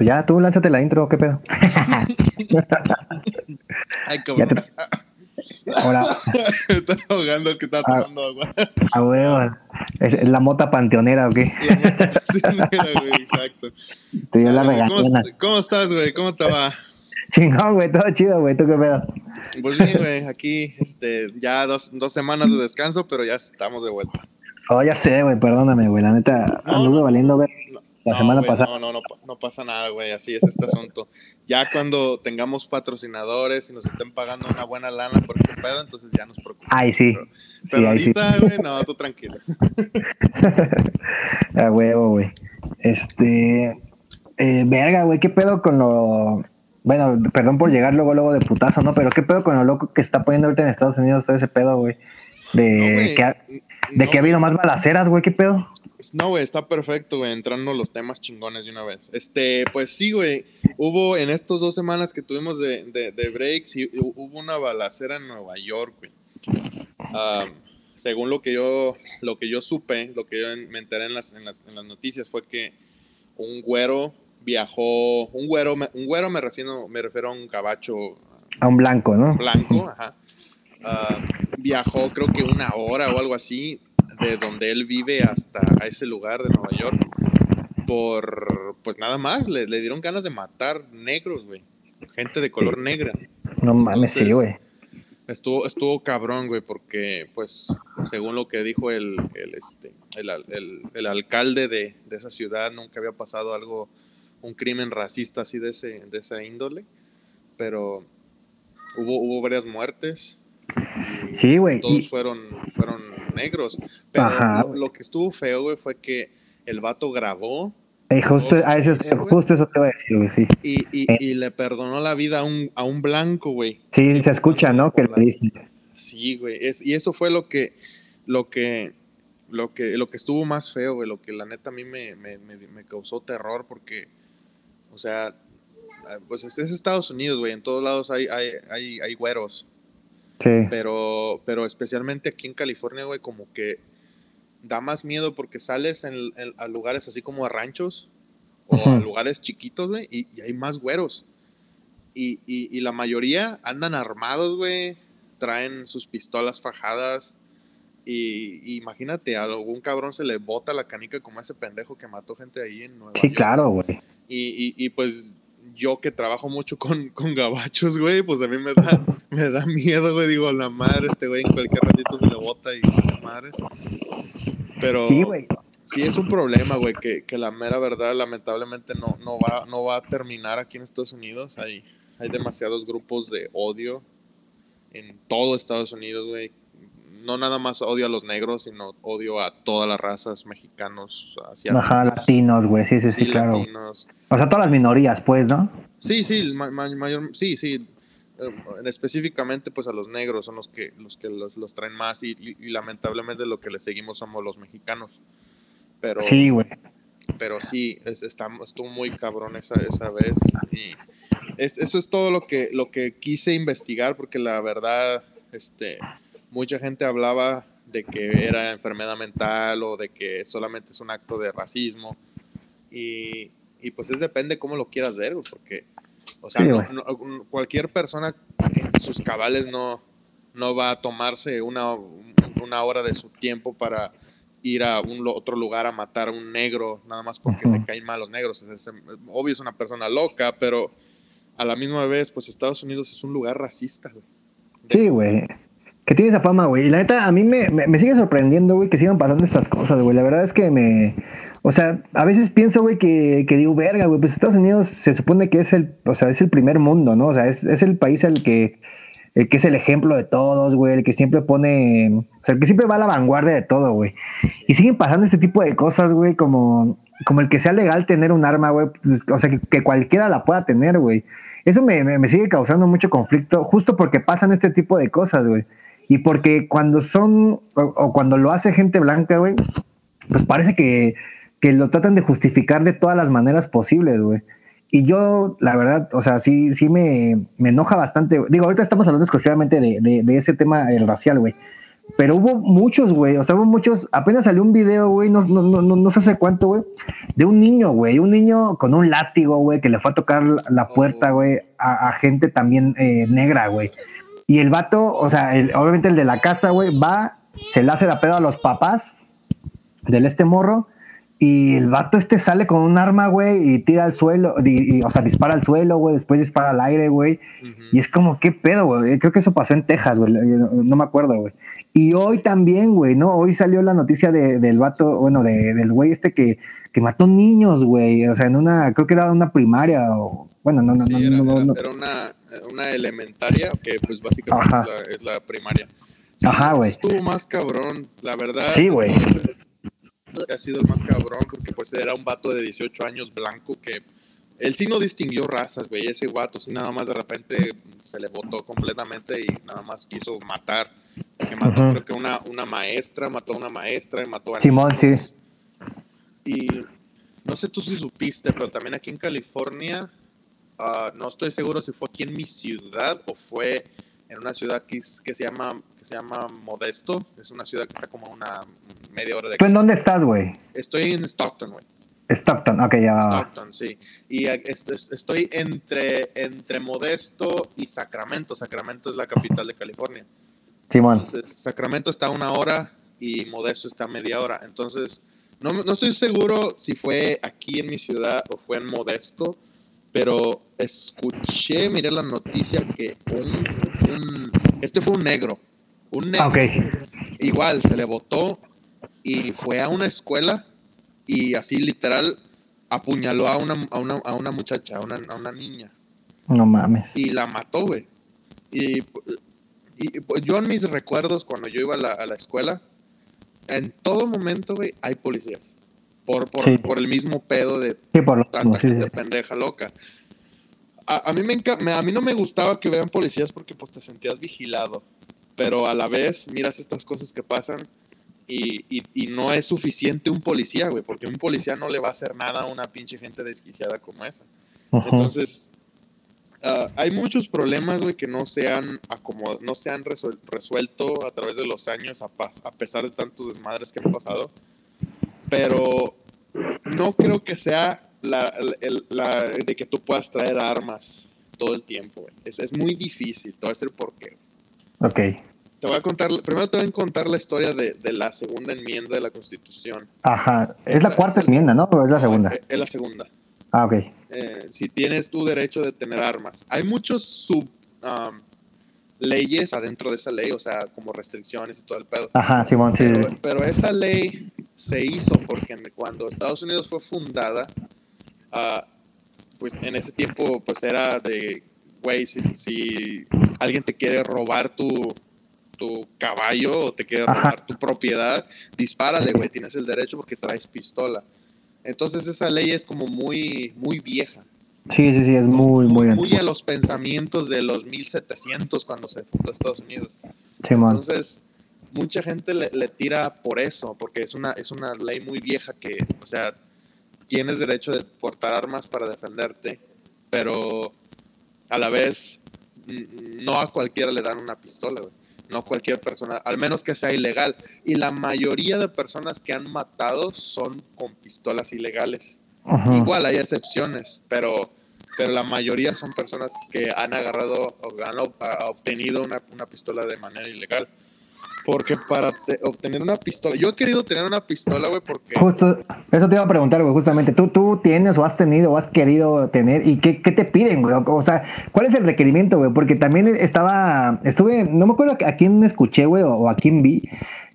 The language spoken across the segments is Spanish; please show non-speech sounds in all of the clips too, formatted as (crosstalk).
Pues ya, tú lánzate la intro, ¿qué pedo? Ay, (laughs) cabrón. (laughs) Te- Me (laughs) estaba ahogando, es que estaba Ah. tomando agua. a huevo. ¿Es la mota panteonera o qué? La neta, mira, güey, exacto. Te dio la ¿Cómo, regañona. est- ¿Cómo estás, güey? ¿Cómo te va? Chingón, güey, todo chido, güey, ¿tú qué pedo? Pues bien, güey, aquí este, ya dos, dos semanas de descanso, pero ya estamos de vuelta. Oh, ya sé, güey, perdóname, güey, la neta, No, anduve no, valiendo ver la No, semana güey, pasada. No, no, no, no pasa nada, güey, así es este asunto. Ya cuando tengamos patrocinadores y nos estén pagando una buena lana por este pedo, entonces ya nos preocupamos. Ay, sí, Pero, pero sí. ahorita, güey, no, tú tranquilo. (laughs) A huevo, güey. Este. Eh, verga, güey, ¿qué pedo con lo. Bueno, perdón por llegar luego, luego de putazo, ¿no? Pero ¿qué pedo con lo loco que se está poniendo ahorita en Estados Unidos todo ese pedo, güey? De, No, güey, que, ha, de no, que ha habido más balaceras, güey, ¿qué pedo? No, güey, está perfecto, güey, entrando los temas chingones de una vez. Este, pues sí, güey, hubo en estas dos semanas que tuvimos de, de, de breaks, y hu- hubo una balacera en Nueva York, güey. Am, según lo que yo, lo que yo supe, lo que yo me enteré en las, en las, en las noticias fue que un güero viajó, un güero, me- un güero me refiero, me refiero a un cabacho A un blanco, ¿no? blanco, ajá. Ah, viajó creo que una hora o algo así de donde él vive hasta a ese lugar de Nueva York por pues nada más le, le dieron ganas de matar negros, güey. Gente de color negra. No mames, sí, Entonces, güey. Estuvo, estuvo cabrón, güey, porque, pues, según lo que dijo el, el, este, el, el- el alcalde de, de esa ciudad, nunca había pasado algo, un crimen racista así de, ese, de esa índole. Pero hubo, hubo varias muertes. Sí, güey. Todos y- fueron, fueron negros. Pero lo, lo que estuvo feo, güey, fue que el vato grabó eh, justo, a eso, Sí, güey. justo eso te iba a decir, güey, sí. y, y, y le perdonó la vida a un, a un blanco, güey. Sí, se escucha, ¿no? Que lo por la- dice. Sí, güey. Es, y eso fue lo que, lo que, lo que, lo que estuvo más feo, güey. Lo que la neta a mí me, me, me, me causó terror porque, o sea, ah, pues es es Estados Unidos, güey. En todos lados hay, hay, hay, hay güeros. Sí. Pero, pero especialmente aquí en California, güey, como que da más miedo porque sales en, en- a lugares así como a ranchos o a lugares chiquitos, güey, y, y hay más güeros. Y, y, y la mayoría andan armados, güey, traen sus pistolas fajadas. Y, imagínate, a algún cabrón se le bota la canica como ese pendejo que mató gente ahí en Nueva Sí, York. claro, güey. Y, y, y, pues yo que trabajo mucho con, con gabachos, güey, pues a mí me da, (laughs) me da miedo, güey. Digo, la madre, este güey en cualquier ratito se le bota y la madre. Pero Sí, güey. sí es un problema, güey, que, que la mera verdad lamentablemente no, no, va, no va a terminar aquí en Estados Unidos. Hay, hay demasiados grupos de odio en todo Estados Unidos, güey. No nada más odio a los negros, sino odio a todas las razas, mexicanos, asiáticos. Ajá, latinos, güey, sí, sí, sí, sí, claro. latinos. O sea, todas las minorías, pues, ¿no? Sí, sí, ma- ma- mayor, sí, sí. Eh, específicamente, pues a los negros son los que los que los, los traen más y, y- y lamentablemente lo que le seguimos somos los mexicanos. Pero Sí, güey. pero sí, es, está, estuvo muy cabrón esa, esa vez. Y es, eso es todo lo que, lo que quise investigar, porque la verdad, este, mucha gente hablaba de que era enfermedad mental o de que solamente es un acto de racismo. Y, y pues es depende cómo lo quieras ver, porque, o sea, Sí, no- güey. no- cualquier persona en sus cabales no, no va a tomarse una, una hora de su tiempo para ir a un otro lugar a matar a un negro, nada más porque le caen mal los negros. Es- es- obvio es una persona loca, pero a la misma vez, pues Estados Unidos es un lugar racista, güey. Sí, güey. Que tiene esa fama, güey. Y la neta, a mí me, me, me sigue sorprendiendo, güey, que sigan pasando estas cosas, güey. La verdad es que me. O sea, a veces pienso, güey, que, que digo, verga, güey, pues Estados Unidos se supone que es el, o sea, es el primer mundo, ¿no? O sea, es, es el país al que, el que es el ejemplo de todos, güey, el que siempre pone, o sea, el que siempre va a la vanguardia de todo, güey. Y siguen pasando este tipo de cosas, güey, como, como el que sea legal tener un arma, güey, o sea, que, que cualquiera la pueda tener, güey. Eso me, me, me sigue causando mucho conflicto, justo porque pasan este tipo de cosas, güey. Y porque cuando son, o, cuando lo hace gente blanca, güey, pues parece que, que lo tratan de justificar de todas las maneras posibles, güey. Y yo, la verdad, o sea, sí, sí me, me enoja bastante. Digo, ahorita estamos hablando exclusivamente de, de, de ese tema racial, güey. Pero hubo muchos, güey, o sea, hubo muchos, apenas salió un video, güey, no, no, no, no, sé hace cuánto, güey, de un niño, güey, un niño con un látigo, güey, que le fue a tocar la puerta, oh. güey, a, gente también eh, negra, güey. Y el vato, o sea, obviamente el de la casa, güey, va, se le hace la pedo a los papás del este morro, y el vato este sale con un arma, güey, y tira al suelo, y, o sea, dispara al suelo, güey, después dispara al aire, güey. Y es como, ¿qué pedo, güey? Creo que eso pasó en Texas, güey, no, me acuerdo, güey. Y hoy también, güey, ¿no? Hoy salió la noticia de, del vato, bueno, de, del güey este que, que mató niños, güey. O sea, en una, creo que era una primaria o, bueno, no, no, no, era, no, era, era una, una, elementaria, que pues básicamente es la, es la, primaria. Ajá, güey. Estuvo más cabrón, la verdad. Sí, güey ha sido el más cabrón, porque pues era un vato de 18 años blanco que él sí no distinguió razas, güey, ese vato sí nada más de repente se le botó completamente y nada más quiso matar. Que mató creo que una, una maestra, mató a una maestra y mató a... Simón, sí. Y no sé tú si supiste, pero también aquí en California, ah, no estoy seguro si fue aquí en mi ciudad o fue en una ciudad que, que, se llama, que se llama Modesto. Es una ciudad que está como a una media hora de ¿Tú en dónde estás, güey? Estoy en Stockton, güey. Stockton, ok, ya. Stockton, sí. Y estoy entre, entre Modesto y Sacramento. Sacramento es la capital de California. Simón. Entonces, Sacramento está a una hora y Modesto está a media hora. Entonces, no, no estoy seguro si fue aquí en mi ciudad o fue en Modesto pero escuché, miré la noticia que un, este fue un negro, un negro. Igual se le votó y fue a una escuela y así literal apuñaló a una, a una, a una muchacha, a una, a una, niña. No mames. Y la mató, güey. Y, y, yo en mis recuerdos, cuando yo iba a la, a la escuela, en todo momento, güey, hay policías por, por, el mismo pedo de tanta gente pendeja loca. A, mí me a mí no me gustaba que vean policías porque pues te sentías vigilado, pero a la vez miras estas cosas que pasan y, y, no es suficiente un policía, güey, porque un policía no le va a hacer nada a una pinche gente desquiciada como esa. Entonces, ah, hay muchos problemas, güey, que no se han, no se han resuelto a través de los años, a, a pesar de tantos desmadres que han pasado. Pero no creo que sea la, de que tú puedas traer armas todo el tiempo. Es, es, muy difícil. Te voy a decir por qué. Ok. Te voy a contar, primero te voy a contar la historia de, la segunda enmienda de la Constitución. Ajá. Es la cuarta enmienda, ¿no? ¿O es la segunda? Es, la segunda. Ah, ok. Eh, si tienes tu derecho de tener armas. Hay muchos sub um, leyes adentro de esa ley, o sea, como restricciones y todo el pedo. Ajá, Simón, sí. pero esa ley se hizo porque cuando Estados Unidos fue fundada, uh, pues en ese tiempo pues era de, güey, si, alguien te quiere robar tu, tu caballo o te quiere robar tu propiedad, dispárale, güey, tienes el derecho porque traes pistola. Entonces esa ley es como muy, muy vieja. Sí, sí, sí, es muy, muy, muy, muy a los pensamientos de los 1700 cuando se fundó Estados Unidos. Sí, Entonces, mucha gente le, tira por eso, porque es una, es una ley muy vieja que, o sea, tienes derecho de portar armas para defenderte, pero a la vez no a cualquiera le dan una pistola, güey. No cualquier persona, al menos que sea ilegal. Y la mayoría de personas que han matado son con pistolas ilegales. Igual hay excepciones, pero, pero la mayoría son personas que han agarrado o han obtenido una, una pistola de manera ilegal. Porque para obtener una pistola, yo he querido tener una pistola, güey, porque... Justo, eso te iba a preguntar, güey, justamente, ¿tú, tú tienes o has tenido o has querido tener y qué, qué te piden, güey? O sea, ¿cuál es el requerimiento, güey? Porque también estaba, estuve, no me acuerdo a quién escuché, güey, o a quién vi,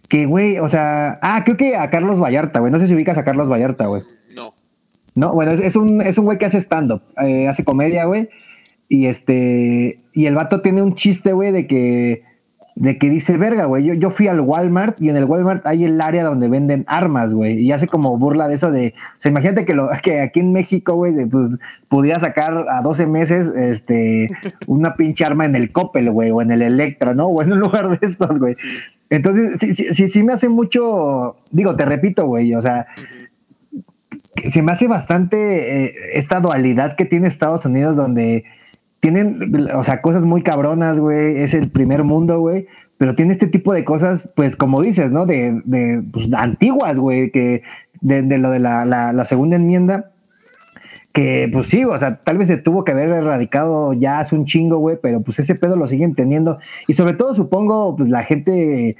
que, güey, o sea, ah, creo que a Carlos Vallarta, güey, no sé si ubicas a Carlos Vallarta, güey. No. No, bueno, es, un, es un güey que hace stand-up, eh, hace comedia, güey, y este, y el vato tiene un chiste, güey, de que de que dice, verga, güey, yo, yo fui al Walmart y en el Walmart hay el área donde venden armas, güey, y hace como burla de eso de, o sea, imagínate que, lo, (laughs) que aquí en México, güey, pues pudiera sacar a 12 meses, este, (laughs) una pinche arma en el Coppel, güey, o en el Electra, ¿no? O en un lugar de estos, güey. Entonces, sí, sí, sí, me hace mucho, digo, te repito, güey, o sea, se me hace bastante eh, esta dualidad que tiene Estados Unidos donde tienen, o sea, cosas muy cabronas, güey, es el primer mundo, güey, pero tiene este tipo de cosas, pues como dices, ¿no? De, de pues, antiguas, güey, que de, lo de la, la, la, segunda enmienda, que pues sí, o sea, tal vez se tuvo que haber erradicado ya hace un chingo, güey, pero pues ese pedo lo siguen teniendo. Y sobre todo supongo, pues la gente,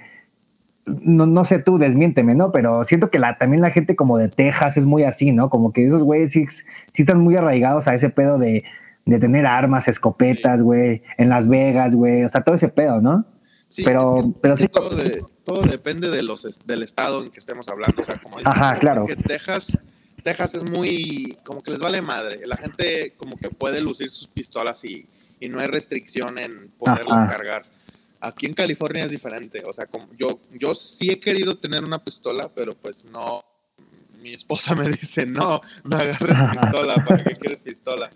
no, no sé tú, desmiénteme, ¿no? Pero siento que la, también la gente como de Texas es muy así, ¿no? Como que esos güeyes sí, sí están muy arraigados a ese pedo de, de tener armas, escopetas, güey, en Las Vegas, güey, o sea, todo ese pedo, ¿no? Sí, pero, es que, pero sí. Todo, de, todo, depende de los, del estado en que estemos hablando. O sea, como Ajá, claro. Es que Texas, Texas es muy. como que les vale madre. La gente, como que puede lucir sus pistolas y, y no hay restricción en poderlas Ajá. cargar. Aquí en California es diferente. O sea, como yo, yo sí he querido tener una pistola, pero pues no. Mi esposa me (laughs) dice: no, no agarres (laughs) pistola. ¿Para qué quieres pistola?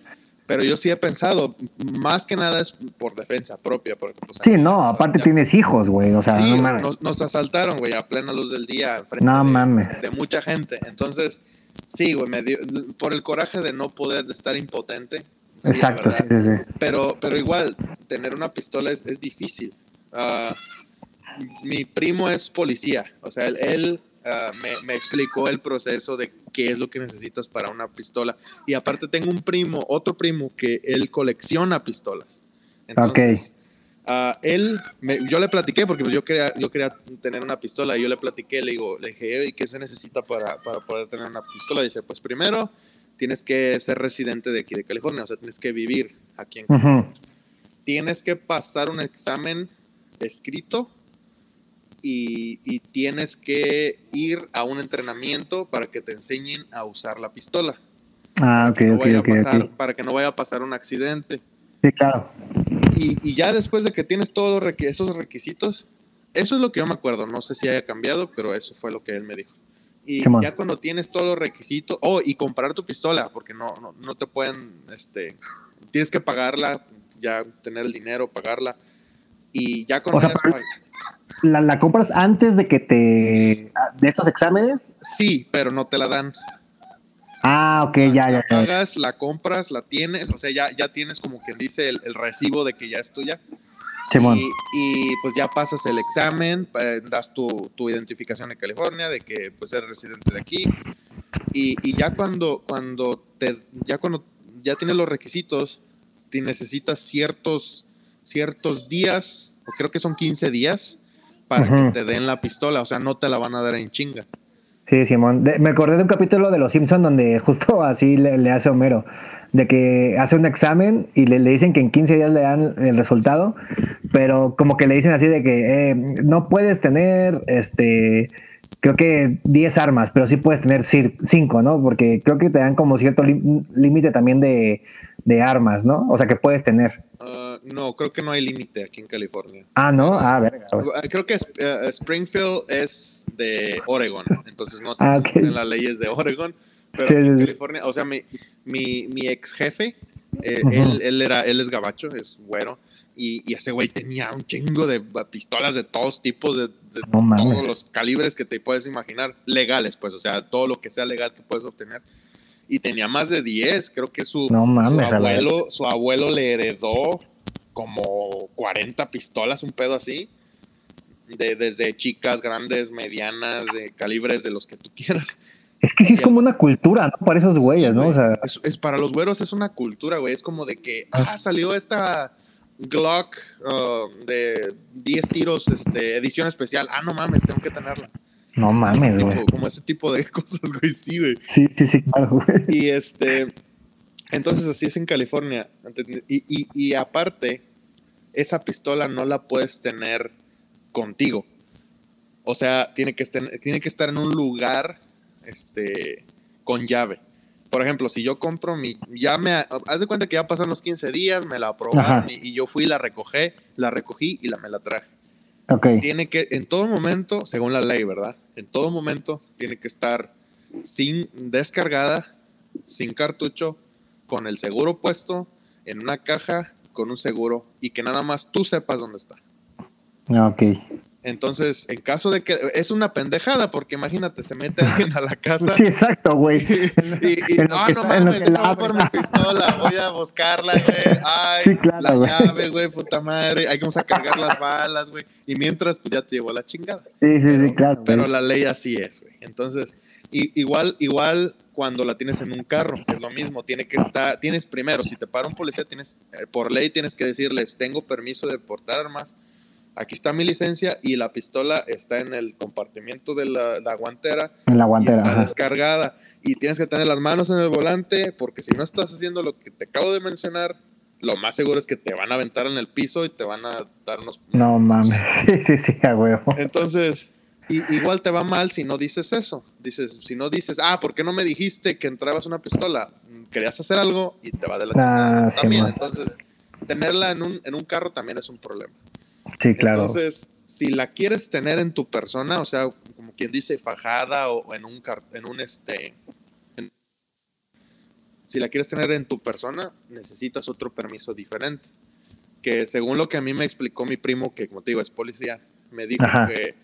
Pero yo sí he pensado, más que nada es por defensa propia. Porque, pues, sí, no, aparte tienes hijos, güey. O sea, sí, no nos, nos, asaltaron, güey, a plena luz del día. Enfrente no de, mames. De mucha gente. Entonces, sí, güey, me dio, por el coraje de no poder de estar impotente. Sí, Exacto, sí, sí, sí. Pero, pero igual, tener una pistola es, es difícil. Uh, mi primo es policía. O sea, él, él uh, me, me explicó el proceso de qué es lo que necesitas para una pistola. Y aparte tengo un primo, otro primo, que él colecciona pistolas. Entonces, okay. uh, él, me, yo le platiqué, porque yo quería, yo quería tener una pistola, y yo le platiqué, le digo, le dije, ¿y qué se necesita para, para poder tener una pistola? dice, pues primero tienes que ser residente de aquí de California, o sea, tienes que vivir aquí en California. Uh -huh. Tienes que pasar un examen escrito y, y, tienes que ir a un entrenamiento para que te enseñen a usar la pistola. Ah, ok, no ok, ok. Pasar, okay. Para que no vaya a pasar un accidente. Sí, claro. Y, y ya después de que tienes todos requ esos requisitos, eso es lo que yo me acuerdo. No sé si haya cambiado, pero eso fue lo que él me dijo. Y Come ya cuando tienes todos los requisitos, oh, y comprar tu pistola, porque no, no, no te pueden, este, tienes que pagarla, ya tener el dinero, pagarla. Y ya cuando o sea, hayas ¿La, ¿La, compras antes de que te. de estos exámenes? Sí, pero no te la dan. Ah, ok, la, ya, la ya. pagas, la compras, la tienes, o sea, ya, ya tienes como quien dice el, el recibo de que ya es tuya. Y, y, pues ya pasas el examen, eh, das tu, tu, identificación de California, de que pues eres residente de aquí. Y, y, ya cuando, cuando te, ya cuando ya tienes los requisitos, te necesitas ciertos, ciertos días, o creo que son 15 días, para uh -huh. que te den la pistola, o sea, no te la van a dar en chinga. Sí, Simón. De, me acordé de un capítulo de Los Simpsons donde justo (laughs) así le, le, hace Homero, de que hace un examen y le, le, dicen que en 15 días le dan el resultado, pero como que le dicen así de que eh, no puedes tener, este, creo que 10 armas, pero sí puedes tener 5, ¿no? Porque creo que te dan como cierto límite también de, de, armas, ¿no? O sea, que puedes tener. Uh, no, creo que no hay límite aquí en California. Ah, no, ah, verga. Creo que uh, Springfield es de Oregon, entonces no sé (laughs) ah, okay. en las leyes de Oregon, pero sí, en California, o sea, mi, mi, mi ex jefe, eh, uh -huh. él, él, era, él es gabacho, es güero, y, y ese güey tenía un chingo de pistolas de todos tipos, de, de no, todos los calibres que te puedes imaginar, legales, pues, o sea, todo lo que sea legal que puedes obtener y tenía más de 10. Creo que su, no mames, su, abuelo, su abuelo le heredó como 40 pistolas, un pedo así. De, desde chicas, grandes, medianas, de calibres de los que tú quieras. Es que sí es como una cultura, ¿no? Para esos güeyes, sí, ¿no? O sea... Es, es, para los güeros es una cultura, güey. Es como de que, ah, salió esta Glock uh, de 10 tiros, este, edición especial. Ah, no mames, tengo que tenerla. No mames, güey. Como ese tipo de (laughs) cosas, güey, sí, güey. Sí, sí, sí, claro, güey. Y este, entonces así es en California. Y, y, y, aparte, esa pistola no la puedes tener contigo. O sea, tiene que estar, tiene que estar en un lugar este, con llave. Por ejemplo, si yo compro mi, ya me, haz de cuenta que ya pasaron los 15 días, me la aprobaron y, y, yo fui, la recogí, la recogí y la me la traje. Okay. Tiene que, en todo momento, según la ley, ¿verdad? En todo momento tiene que estar sin descargada, sin cartucho, con el seguro puesto, en una caja, con un seguro y que nada más tú sepas dónde está. Ok. Entonces, en caso de que es una pendejada, porque imagínate, se mete alguien a la casa. Sí, exacto, güey. (laughs) Y, y, no, no mames, voy por mi pistola, voy a buscarla, güey. Ay, sí, claro, la llave, güey, puta madre. Hay que vamos a cargar las balas, güey. Y mientras, pues ya te llevó la chingada. Sí, sí, sí, claro. Pero la ley así es, güey. Entonces, y, igual, igual cuando la tienes en un carro, es lo mismo. Tiene que estar, tienes primero, si te para un policía, tienes, eh, por ley tienes que decirles, tengo permiso de portar armas aquí está mi licencia y la pistola está en el compartimiento de la, guantera. En la guantera. Y está descargada. Y tienes que tener las manos en el volante porque si no estás haciendo lo que te acabo de mencionar, lo más seguro es que te van a aventar en el piso y te van a dar unos... No mames, (laughs) sí, sí, sí, a huevo. Entonces, igual te va mal si no dices eso. Dices, si no dices, ah, ¿por qué no me dijiste que entrabas una pistola? Querías hacer algo y te va de la ah, también. Entonces, tenerla en un, en un carro también es un problema. Sí, claro. Entonces, si la quieres tener en tu persona, o sea, como quien dice, fajada o en un, en un este, si la quieres tener en tu persona, necesitas otro permiso diferente. Que según lo que a mí me explicó mi primo, que como te digo es policía, me dijo que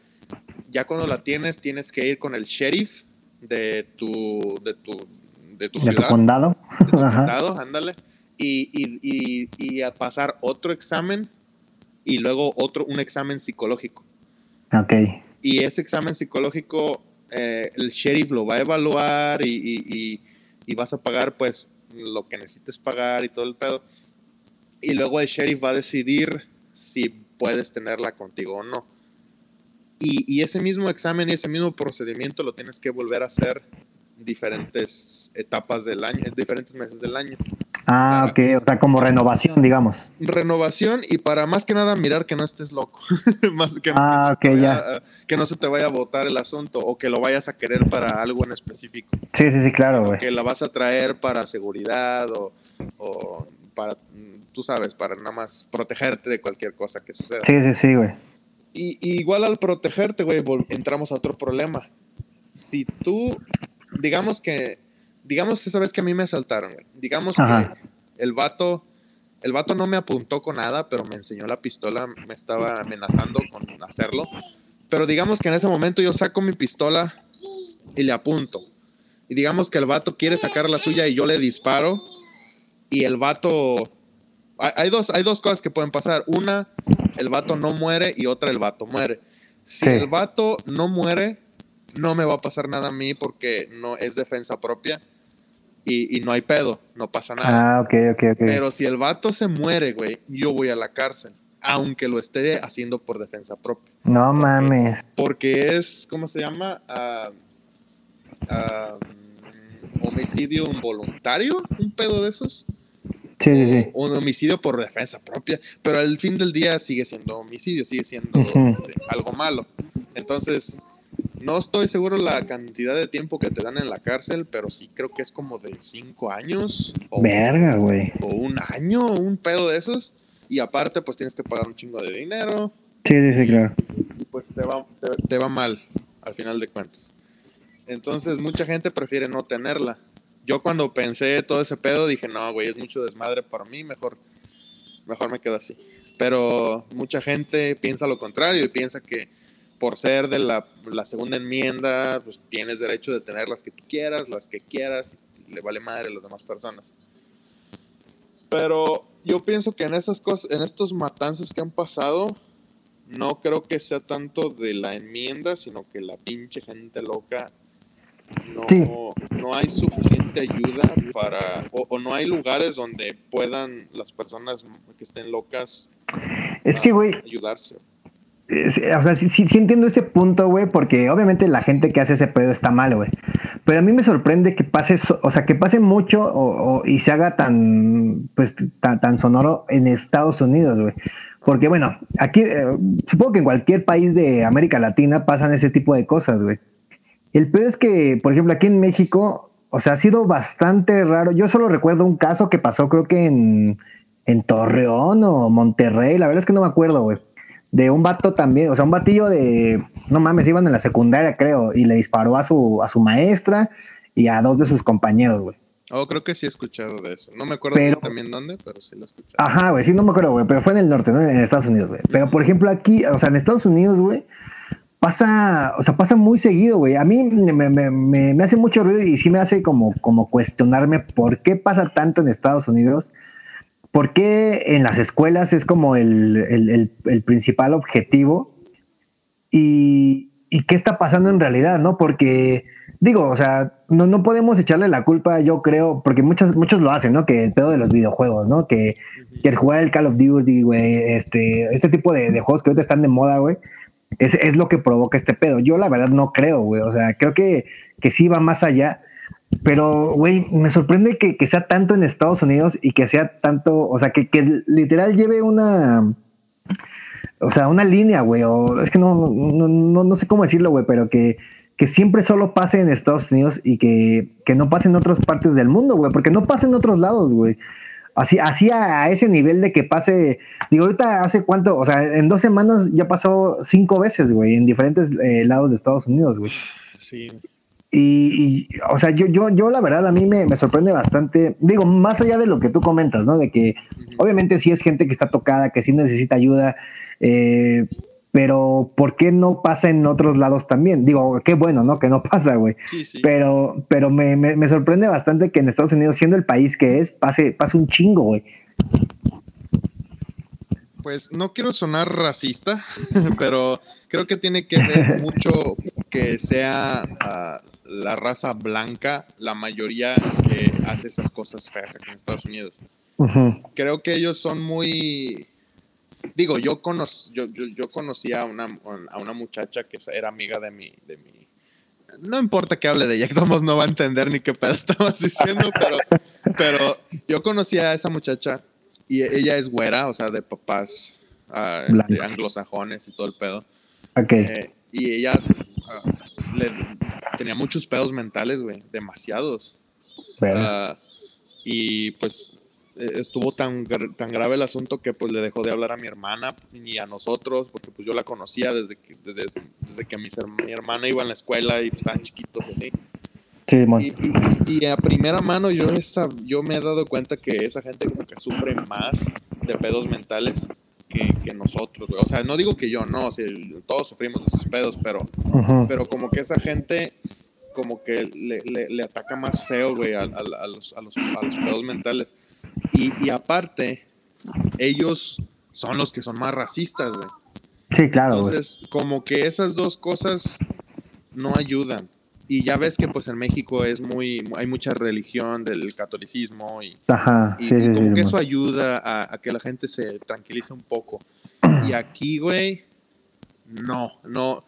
ya cuando la tienes, tienes que ir con el sheriff de tu, de tu, de tu ciudad. condado. De tu (laughs) condado, ándale. Y, y, y, y, a pasar otro examen y luego otro, un examen psicológico. Ok. Y ese examen psicológico, eh, el sheriff lo va a evaluar y, vas a pagar pues lo que necesites pagar y todo el pedo. Y luego el sheriff va a decidir si puedes tenerla contigo o no. Y, y, ese mismo examen y ese mismo procedimiento lo tienes que volver a hacer diferentes etapas del año, diferentes meses del año. Ah, ok, o sea, como renovación, digamos. Renovación y para más que nada mirar que no estés loco. (laughs) más que, ah, que, no ya. que no se te vaya a botar el asunto o que lo vayas a querer para algo en específico. Sí, sí, sí, claro, güey. Que la vas a traer para seguridad o, o, para, tú sabes, para nada más protegerte de cualquier cosa que suceda. Sí, sí, sí, güey. Y, y igual al protegerte, güey, entramos a otro problema. Si tú, digamos que digamos esa vez que a mí me asaltaron, güey. Digamos que el vato, el vato no me apuntó con nada, pero me enseñó la pistola, me estaba amenazando con hacerlo. Pero digamos que en ese momento yo saco mi pistola y le apunto. Y digamos que el vato quiere sacar la suya y yo le disparo. Y el vato. Hay, dos, hay dos cosas que pueden pasar. Una, el vato no muere y otra, el vato muere. Si el vato no muere, no me va a pasar nada a mí porque no es defensa propia y, no hay pedo, no pasa nada. Ah, ok, ok, ok. Pero si el vato se muere, güey, yo voy a la cárcel, aunque lo esté haciendo por defensa propia. No mames. Porque es, ¿cómo se llama? Uh, homicidio involuntario, un pedo de esos. Sí, sí, sí. Un homicidio por defensa propia, pero al fin del día sigue siendo homicidio, sigue siendo este, algo malo. Entonces, no estoy seguro la cantidad de tiempo que te dan en la cárcel, pero sí creo que es como de cinco años. O, Verga, güey. O un año, un pedo de esos. Y aparte, pues tienes que pagar un chingo de dinero. Sí, sí, sí, claro. Y pues te va, te, va mal, al final de cuentas. Entonces, mucha gente prefiere no tenerla. Yo cuando pensé todo ese pedo dije, no, güey, es mucho desmadre para mí, mejor, mejor me quedo así. Pero mucha gente piensa lo contrario y piensa que por ser de la, segunda enmienda, pues tienes derecho de tener las que tú quieras, las que quieras, le vale madre a las demás personas. Pero yo pienso que en esas cosas, en estos matanzas que han pasado, no creo que sea tanto de la enmienda, sino que la pinche gente loca no, no hay suficiente ayuda para, o, no hay lugares donde puedan las personas que estén locas es que, güey, ayudarse o sea, sí, sí, entiendo ese punto, güey, porque obviamente la gente que hace ese pedo está mal, güey. Pero a mí me sorprende que pase, o sea, que pase mucho y se haga tan, pues, tan, sonoro en Estados Unidos, güey. Porque, bueno, aquí, eh, supongo que en cualquier país de América Latina pasan ese tipo de cosas, güey. El pedo es que, por ejemplo, aquí en México, o sea, ha sido bastante raro. Yo solo recuerdo un caso que pasó, creo que en, en Torreón o Monterrey, la verdad es que no me acuerdo, güey de un vato también, o sea, un batillo de, no mames, iban en la secundaria, creo, y le disparó a su, a su maestra y a dos de sus compañeros, güey. Oh, creo que sí he escuchado de eso. No me acuerdo también dónde, pero sí lo he escuchado. Ajá, güey, sí, no me acuerdo, güey, pero fue en el norte, ¿no? En Estados Unidos, güey. Pero, por ejemplo, aquí, o sea, en Estados Unidos, güey, pasa, o sea, pasa muy seguido, güey. A mí me, me, me, hace mucho ruido y sí me hace como, como cuestionarme por qué pasa tanto en Estados Unidos. ¿Por qué en las escuelas es como el, el, el, principal objetivo? Y, y, qué está pasando en realidad, ¿no? Porque digo, o sea, no, no podemos echarle la culpa, yo creo, porque muchos, muchos lo hacen, ¿no? Que el pedo de los videojuegos, ¿no? Que, que el jugar el Call of Duty, güey, este, este tipo de, de, juegos que ahorita están de moda, güey, es, es, lo que provoca este pedo. Yo la verdad no creo, güey, o sea, creo que, que sí va más allá. Pero, güey, me sorprende que, que, sea tanto en Estados Unidos y que sea tanto, o sea, que, que literal lleve una, o sea, una línea, güey, o es que no, no, no, no sé cómo decirlo, güey, pero que, que siempre solo pase en Estados Unidos y que, que no pase en otras partes del mundo, güey, porque no pasa en otros lados, güey. Así, así a, ese nivel de que pase, digo, ahorita hace cuánto, o sea, en dos semanas ya pasó cinco veces, güey, en diferentes eh, lados de Estados Unidos, güey. Sí. Y, o sea, yo, yo, yo la verdad a mí me, me, sorprende bastante, digo, más allá de lo que tú comentas, ¿no? De que obviamente sí es gente que está tocada, que sí necesita ayuda, eh, pero ¿por qué no pasa en otros lados también? Digo, qué bueno, ¿no? Que no (laughs) pasa, güey. Sí, sí. Pero, pero me, me, sorprende bastante que en Estados Unidos, siendo el país que es, pase, pase un chingo, güey. Pues no quiero sonar racista, (laughs) pero creo que tiene que ver mucho que sea ah, la raza blanca la mayoría que hace esas cosas feas aquí en Estados Unidos. Creo que ellos son muy digo, yo, conocí, yo, yo, conocí a una, a una muchacha que era amiga de mi, de mi no importa que hable de ella, (laughs) Tomos no va a entender ni qué pedo estamos diciendo, pero, pero yo conocí a esa muchacha y ella es güera, o sea, de papás uh, anglosajones y todo el pedo. Eh, y ella le, tenía muchos pedos mentales, güey, demasiados. Uh, y pues eh, estuvo tan, tan grave el asunto que pues le dejó de hablar a mi hermana y a nosotros, porque pues yo la conocía desde que, desde, desde que mi, mi hermana iba en la escuela y pues, estaban chiquitos y así. Sí, y, y, a primera mano yo, esa, yo me he dado cuenta que esa gente como que sufre más de pedos mentales que, que nosotros, O sea, no digo que yo, no, o todos sufrimos de esos pedos, pero, pero como que esa gente como que le, le, ataca más feo, güey, a, a, los, a, los, a los pedos mentales. Y, aparte, ellos son los que son más racistas, güey. Sí, claro. Entonces, como que esas dos cosas no ayudan. Y ya ves que pues en México es muy, hay mucha religión del catolicismo y, Ajá, y, como que eso ayuda a, que la gente se tranquilice un poco. Y (clears throat) aquí, güey, no, no,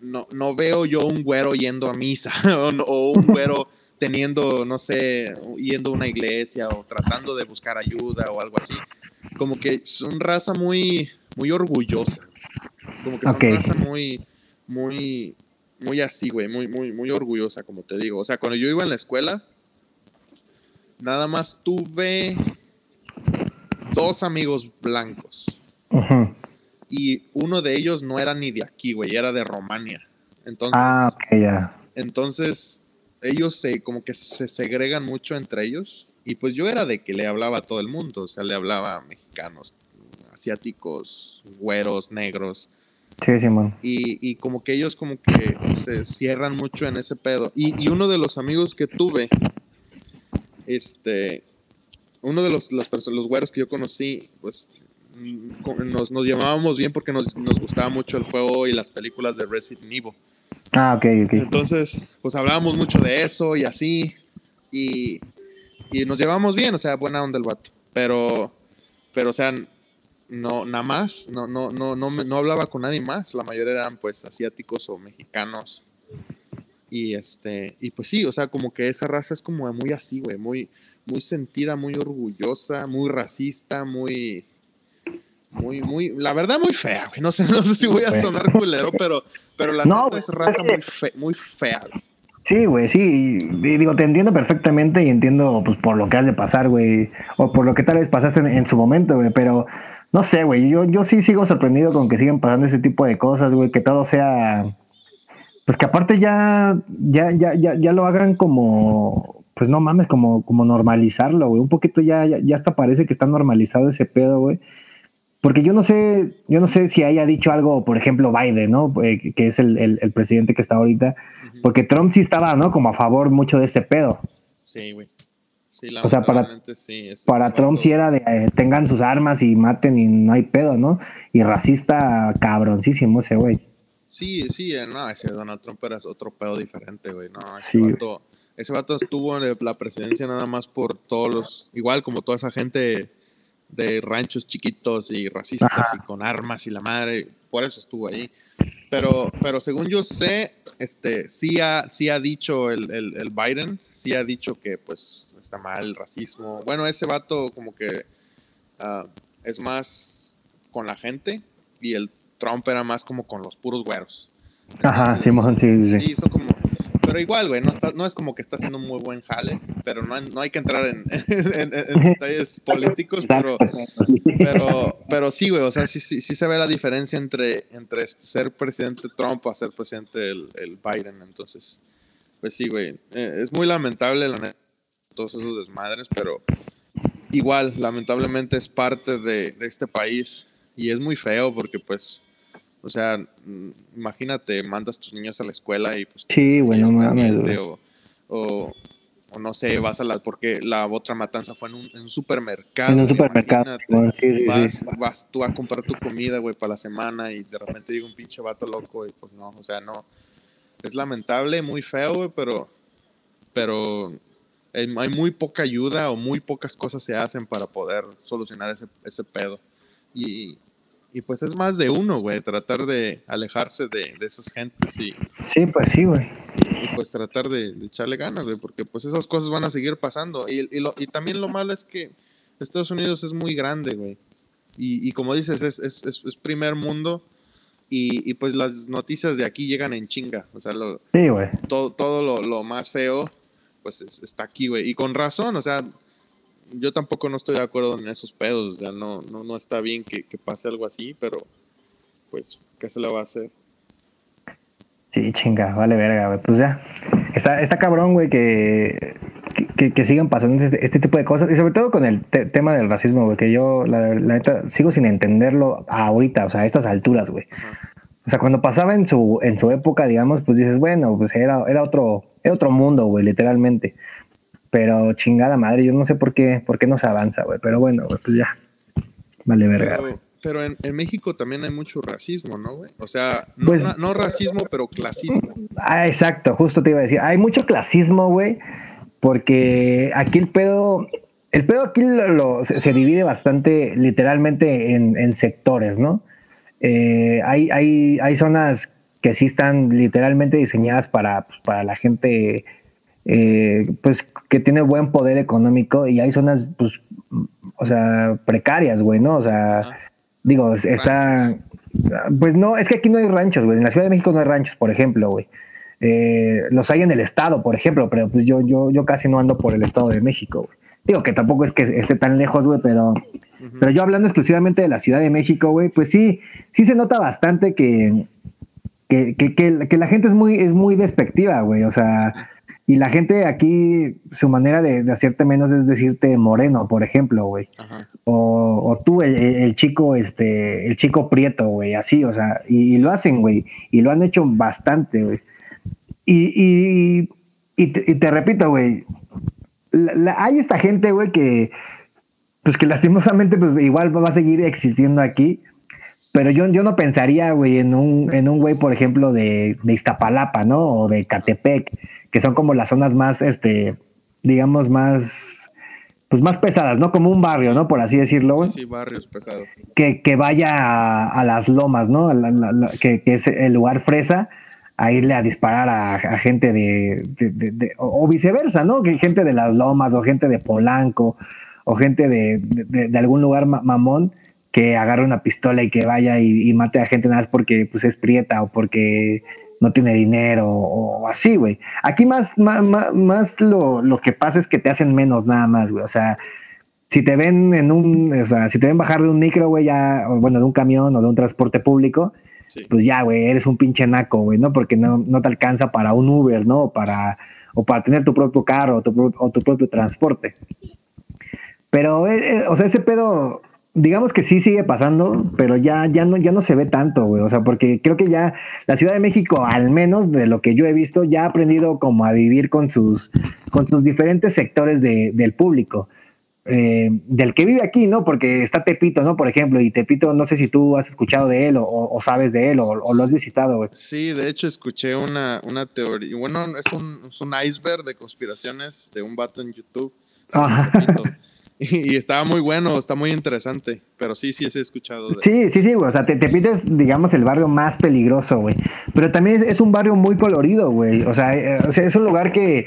no, no veo yo un güero yendo a misa (laughs) o, o un güero (laughs) teniendo, no sé, yendo a una iglesia o tratando de buscar ayuda o algo así. Como que son raza muy, muy orgullosa. Como que son raza muy, muy, muy así, güey, muy, muy, muy orgullosa, como te digo. O sea, cuando yo iba en la escuela, nada más tuve dos amigos blancos. Y uno de ellos no era ni de aquí, güey, era de Romania. Entonces, ah, ok, ya. Entonces, ellos se como que se segregan mucho entre ellos y pues yo era de que le hablaba a todo el mundo, o sea, le hablaba a mexicanos, asiáticos, güeros, negros. Sí, sí, man. Y, y, como que ellos como que se cierran mucho en ese pedo. Y, y uno de los amigos que tuve, este, uno de los, los, los güeros que yo conocí, pues nos, nos llamábamos bien porque nos, nos gustaba mucho el juego y las películas de Resident Evil. Ah, ok, ok. Entonces, pues hablábamos mucho de eso y así. Y, y nos llevamos bien, o sea, buena onda el vato. Pero, pero, o sea, no, nada más, no, no, no, no, no hablaba con nadie más. La mayoría eran pues asiáticos o mexicanos. Y este, y pues sí, o sea, como que esa raza es como muy así, güey, muy, muy sentida, muy orgullosa, muy racista, muy, muy, muy, la verdad, muy fea, güey. No sé, (laughs) no sé si voy a sonar culero, pero, pero la no, neta es raza muy, muy fea, Sí, güey, sí. digo, te entiendo perfectamente y entiendo, pues, por lo que has de pasar, güey. O por lo que tal vez pasaste en, su momento, güey. Pero, no sé, güey. Yo, yo sí sigo sorprendido con que sigan pasando ese tipo de cosas, güey. Que todo sea. Pues que aparte ya, ya, ya, ya, ya lo hagan como pues no mames, como, como normalizarlo, güey. Un poquito ya, ya, ya hasta parece que está normalizado ese pedo, güey. Porque yo no sé, yo no sé si haya dicho algo, por ejemplo, Biden, ¿no? Eh, que es el, el, presidente que está ahorita. Porque Trump sí estaba, ¿no? Como a favor mucho de ese pedo. Sí, güey. Sí, o sea, para, sí, para Trump sí era de eh, tengan sus armas y maten y no hay pedo, ¿no? Y racista cabroncísimo ese güey. Sí, sí, eh, no, ese Donald Trump era otro pedo diferente, güey. No, ese vato, ese vato estuvo en la presidencia nada más por todos los, igual como toda esa gente de ranchos chiquitos y racistas y con armas y la madre, por eso estuvo ahí. Pero, pero según yo sé, este, sí ha, sí ha dicho el, el, Biden, sí ha dicho que pues está mal el racismo. Bueno, ese vato como que ah, es más con la gente y el Trump era más como con los puros güeros. Ajá, sí, sí, sí. Sí, como pero igual, güey, no, está, no es como que está haciendo un muy buen jale, pero no, no hay que entrar en, (laughs) detalles políticos, pero, pero, pero sí, güey, o sea, sí, sí, sí se ve la diferencia entre, entre ser presidente Trump a ser presidente el, el Biden. Entonces, pues sí, güey, eh, es muy lamentable la todos esos desmadres, pero igual, lamentablemente es parte de, de este país y es muy feo porque pues o sea, imagínate, mandas tus niños a la escuela y pues... Sí, bueno, mames, o, o, o, no sé, vas a la... Porque la otra matanza fue en un, en un supermercado. En un supermercado. vas, vas tú a comprar tu comida, güey, para la semana y de repente llega un pinche vato loco y pues no, o sea, no. Es lamentable, muy feo, güey, pero... Pero hay muy poca ayuda o muy pocas cosas se hacen para poder solucionar ese, ese pedo. Y, y pues es más de uno, güey, tratar de alejarse de, de esas gentes y... Sí, pues sí, güey. Y, pues tratar de, echarle ganas, güey, porque pues esas cosas van a seguir pasando. Y, y, lo, y también lo malo es que Estados Unidos es muy grande, güey. Y, y como dices, es, es, es, primer mundo. Y, y, pues las noticias de aquí llegan en chinga. O sea, lo, sí. Todo, todo lo, lo, más feo, pues está aquí, güey. Y con razón, o sea, yo tampoco no estoy de acuerdo en esos pedos, ya no, no, no está bien que, pase algo así, pero pues, ¿qué se le va a hacer? Sí, chinga, vale verga, güey. Pues ya, está, está cabrón, güey, que, que, sigan pasando este, este, tipo de cosas, y sobre todo con el tema del racismo, güey, que yo, la, neta, sigo sin entenderlo ahorita, o sea, a estas alturas, güey. O sea, cuando pasaba en su, en su época, digamos, pues dices, bueno, pues era, era otro, era otro mundo, güey, literalmente. Pero chingada madre, yo no sé por qué, por qué no se avanza, güey. Pero bueno, pues ya. Vale, verga. Pero, en, México también hay mucho racismo, ¿no, güey? O sea, no, pues no, racismo, pero clasismo. Ah, exacto, justo te iba a decir. Hay mucho clasismo, güey, porque aquí el pedo, el pedo aquí lo, se, divide bastante literalmente en, sectores, ¿no? Eh, hay, hay, hay zonas que sí están literalmente diseñadas para, pues, para la gente eh, pues que tiene buen poder económico y hay zonas, pues, o sea, precarias, güey, ¿no? O sea, digo, está, pues no, es que aquí no hay ranchos, güey, en la Ciudad de México no hay ranchos, por ejemplo, güey. Eh, los hay en el estado, por ejemplo, pero pues yo, yo, yo casi no ando por el estado de México, güey. Digo que tampoco es que esté tan lejos, güey, pero, pero yo hablando exclusivamente de la Ciudad de México, güey, pues sí, sí se nota bastante que, que, que, que, la gente es muy, es muy despectiva, güey. O sea, y la gente aquí, su manera de, hacerte menos es decirte moreno, por ejemplo, güey. O, o, tú, el, chico, este, el chico prieto, güey, así, o sea, y, lo hacen, güey. Y lo han hecho bastante, güey. Y, y, te, repito, güey, hay esta gente, güey, que, pues que lastimosamente, pues igual va a seguir existiendo aquí. Pero yo, yo no pensaría, güey, en un, en un güey, por ejemplo, de, de Iztapalapa, ¿no? O de Catepec que son como las zonas más, este, digamos, más, pues más pesadas, ¿no? Como un barrio, ¿no? Por así decirlo. Sí, barrios pesados. Que, que vaya a, las lomas, ¿no? que, es el lugar fresa, a irle a disparar a, gente de, de, o, viceversa, ¿no? Que gente de las lomas, o gente de Polanco, o gente de, algún lugar mamón que agarre una pistola y que vaya y, y, mate a gente nada más porque pues es prieta o porque no tiene dinero o, así, güey. Aquí más, más, más lo, lo, que pasa es que te hacen menos nada más, güey. O sea, si te ven en un, o sea, si te ven bajar de un micro, güey, ya, o bueno, de un camión o de un transporte público, pues ya, güey, eres un pinche naco, güey, ¿no? Porque no, no te alcanza para un Uber, ¿no? O para, o para tener tu propio carro o tu, o tu propio transporte. Pero, eh, eh, o sea, ese pedo, digamos que sí sigue pasando, pero ya, ya, no, ya no se ve tanto, güey. O sea, porque creo que ya la Ciudad de México, al menos de lo que yo he visto, ya ha aprendido como a vivir con sus, con sus diferentes sectores de, del público. Eh, del que vive aquí, ¿no? Porque está Tepito, ¿no? Por ejemplo, y Tepito, no sé si tú has escuchado de él o, sabes de él o, lo has visitado, güey. Sí, de hecho escuché una, una teoría, bueno, es un, es un iceberg de conspiraciones de un vato en YouTube. (laughs) (laughs) Y, estaba muy bueno, está muy interesante. Pero sí, sí, he escuchado. Sí, sí, sí, güey. O sea, te, te pides, digamos, el barrio más peligroso, güey. Pero también es, un barrio muy colorido, güey. O sea, eh, es un lugar que,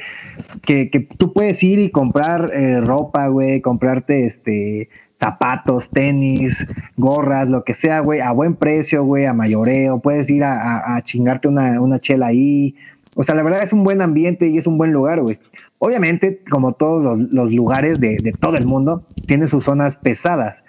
que, que, tú puedes ir y comprar eh, ropa, güey, comprarte este zapatos, tenis, gorras, lo que sea, güey, a buen precio, güey, a mayoreo. Puedes ir a, a, chingarte una, una chela ahí. O sea, la verdad es un buen ambiente y es un buen lugar, güey. Obviamente, como todos los, lugares de, todo el mundo, tiene sus zonas pesadas.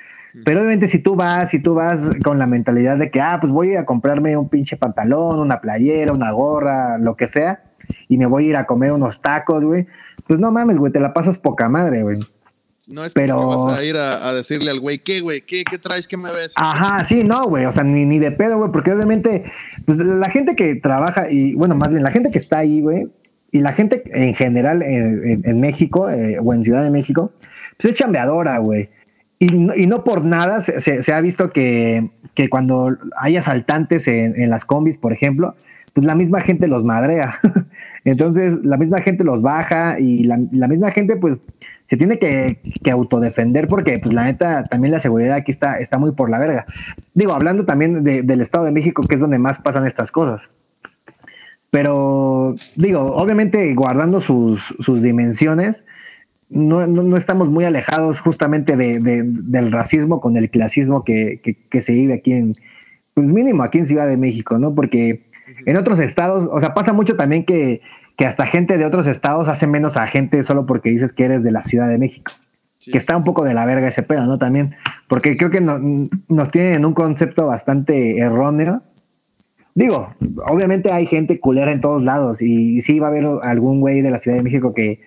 Pero obviamente si tú vas, si tú vas con la mentalidad de que, ah, pues voy a comprarme un pinche pantalón, una playera, una gorra, lo que sea, y me voy a ir a comer unos tacos, güey, pues no mames, güey, te la pasas poca madre, güey. No es Pero... que vas a ir a, decirle al güey, ¿qué, güey? ¿Qué, ¿Qué traes? ¿Qué me ves? Ajá, sí, no, güey. O sea, ni, ni de pedo, güey. Porque obviamente, pues la gente que trabaja y, bueno, más bien, la gente que está ahí, güey, y la gente en general en, México eh, o en Ciudad de México, pues es chambeadora, güey. Y, y, no por nada se, ha visto que, que, cuando hay asaltantes en, las combis, por ejemplo, pues la misma gente los madrea. (laughs) Entonces, la misma gente los baja y la, la misma gente, pues, se tiene que, que, autodefender porque, pues, la neta, también la seguridad aquí está, está muy por la verga. Digo, hablando también de, del Estado de México, que es donde más pasan estas cosas. Pero digo, obviamente guardando sus, sus dimensiones, no, no, estamos muy alejados justamente de, del racismo con el clasismo que, que, se vive aquí en, pues mínimo aquí en Ciudad de México, ¿no? Porque en otros estados, o sea, pasa mucho también que, que hasta gente de otros estados hace menos a gente solo porque dices que eres de la Ciudad de México. que está un poco de la verga ese pedo, ¿no? También, porque creo que nos tienen un concepto bastante erróneo Digo, obviamente hay gente culera en todos lados y, sí va a haber algún güey de la Ciudad de México que,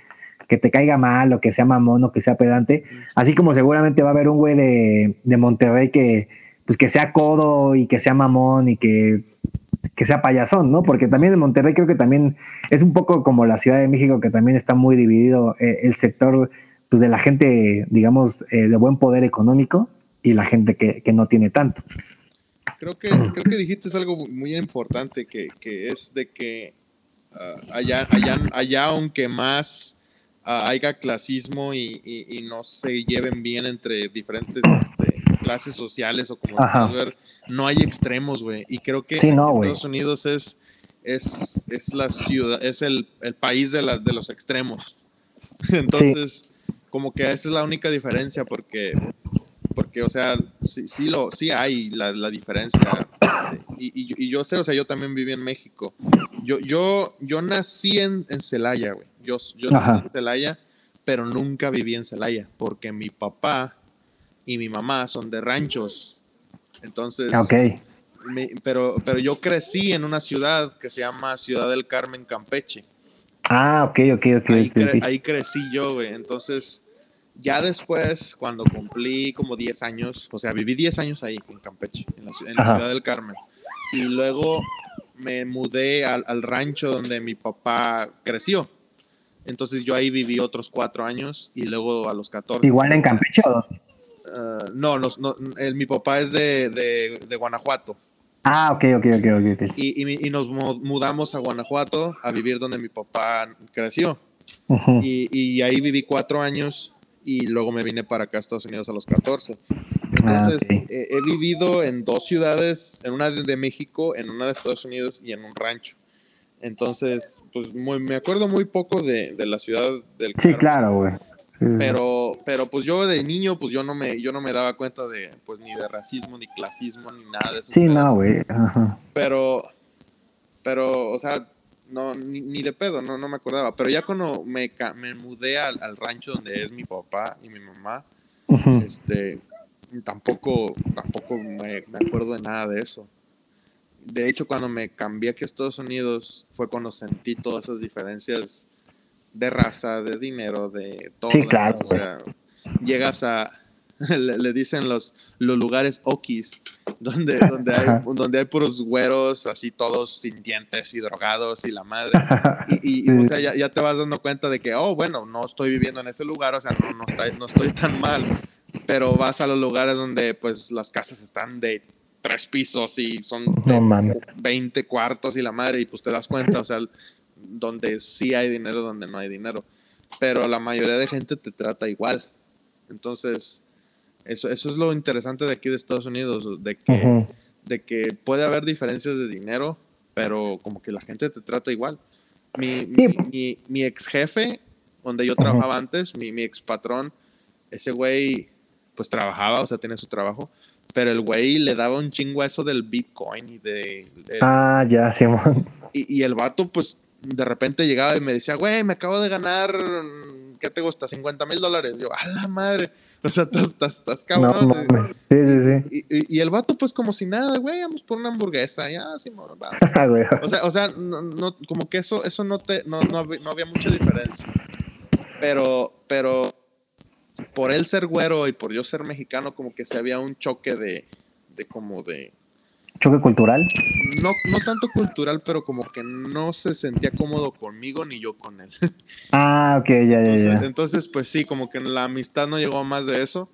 que te caiga mal o que sea mamón o que sea pedante, así como seguramente va a haber un güey de, de Monterrey que, pues que sea codo y que sea mamón y que, que sea payasón, ¿no? Porque también en Monterrey creo que también es un poco como la Ciudad de México que también está muy dividido eh, el sector pues, de la gente, digamos, eh, de buen poder económico y la gente que, que no tiene tanto creo que, creo que dijiste algo muy importante, que, que es de que uh, allá, allá, allá, aunque más uh, haya clasismo y, y, no se lleven bien entre diferentes este, clases sociales o como ver, no hay extremos, güey. Y creo que Estados Unidos es, es, es, la ciudad, es el, el país de, la, de los extremos. (laughs) Entonces, como que esa es la única diferencia porque porque, o sea, sí, sí, lo, sí hay la, la diferencia. Y, y, yo sé, o sea, yo también viví en México. Yo, yo, yo nací en, en Celaya, güey. Yo, yo nací en Celaya, pero nunca viví en Celaya, porque mi papá y mi mamá son de ranchos. Entonces, okay. pero, pero yo crecí en una ciudad que se llama Ciudad del Carmen, Campeche. Ah, ok, ok, ok. Ahí, ahí crecí yo, güey. Entonces, ya después, cuando cumplí como 10 años, o sea, viví 10 años ahí en Campeche, en la, ciudad del Carmen. Y luego me mudé al, rancho donde mi papá creció. Entonces yo ahí viví otros 4 años y luego a los 14. ¿Igual en Campeche o uh, no, no, mi papá es de, de, Guanajuato. Ah, ok, ok, ok, ok. Y, y, nos mudamos a Guanajuato a vivir donde mi papá creció. y, y, ahí viví cuatro años y luego me vine para acá a Estados Unidos a los 14. Entonces, ah, he vivido en dos ciudades, en una de México, en una de Estados Unidos y en un rancho. Entonces, pues me acuerdo muy poco de, de la ciudad del Sí, claro, güey. Pero, pero pues yo de niño, pues yo no me, yo no me daba cuenta de, pues ni de racismo, ni clasismo, ni nada de eso. Sí, no, güey. Pero, pero, o sea, no, ni, de pedo, no, no me acordaba. Pero ya cuando me, me mudé al, rancho donde es mi papá y mi mamá, este, tampoco, tampoco me, acuerdo de nada de eso. De hecho, cuando me cambié aquí a Estados Unidos, fue cuando sentí todas esas diferencias de raza, de dinero, de todo. Sí, claro, O sea, llegas a, (laughs) le, le dicen los, los lugares okis, donde, (laughs) donde, hay, donde hay puros güeros, así todos sin dientes y drogados y la madre. (laughs) Y, y, Sí. o sea, ya, ya te vas dando cuenta de que, oh, bueno, no estoy viviendo en ese lugar, o sea, no, no, está- no estoy tan mal. Pero vas a los lugares donde, pues, las casas están de tres pisos y son No mames. 20 cuartos y la madre, y pues te das cuenta, o sea, donde sí hay dinero, donde no hay dinero. Pero la mayoría de gente te trata igual. Entonces, eso, eso es lo interesante de aquí de Estados Unidos, de que, Ujú. de que puede haber diferencias de dinero, pero como que la gente te trata igual. Mi, mi, Sí. mi- mi ex jefe, donde yo Ujú. trabajaba antes, mi, mi ex patrón, ese güey, pues trabajaba, o sea, tiene su trabajo, pero el güey le daba un chingo a eso del Bitcoin y de... de- Ah, ya, Simón. y, y el vato, pues, de repente llegaba y me decía, güey, me acabo de ganar, ¿qué te gusta? 50 mil dólares. Yo, a la madre. (laughs) O sea, estás, No cabrón. mames. Sí, sí, sí. y, y- y el vato, pues, como si nada, güey, vamos por una hamburguesa. Ya, sí, va. (laughs) Ah. O sea, o sea no, no- como que eso, eso no, te, no, no, había, no había mucha diferencia. Pero, pero, por él ser güero y por yo ser mexicano, como que se había un choque de, de como de, Choque cultural. no, no tanto cultural, pero como que no se sentía cómodo conmigo ni yo con él. (laughs) Ah, ok, ya, ya, Entonces, ya. entonces, pues sí, como que la amistad no llegó a más de eso,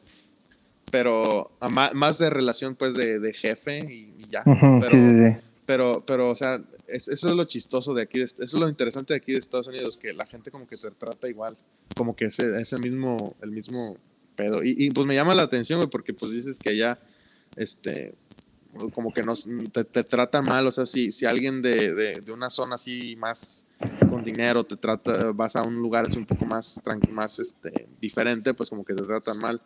pero a ma- más, de relación pues de, de jefe y, y ya. Pero, sí, sí, sí. pero, pero, o sea, es- eso es lo chistoso de aquí, eso es lo interesante de aquí de Estados Unidos, que la gente como que te trata igual, como que ese, ese mismo, el mismo pedo. Y, y, pues me llama la atención, güey, porque pues dices que allá, este, como que nos, te, te tratan mal, o sea, si, si alguien de, de, de una zona así más con dinero te trata, vas a un lugar así un poco más más este, diferente, pues como que te tratan mal.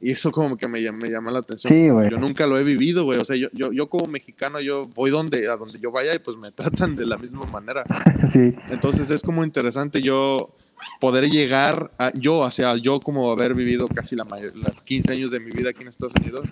Y eso como que me, me llama la atención. Sí, güey. Yo nunca lo he vivido, güey. O sea, yo, yo, yo como mexicano, yo voy donde, a donde yo vaya y pues me (laughs) tratan de la misma manera. (laughs) Sí. Entonces es como interesante yo poder llegar a, yo, o sea, yo como haber vivido casi la mayor, la 15 años de mi vida aquí en Estados Unidos,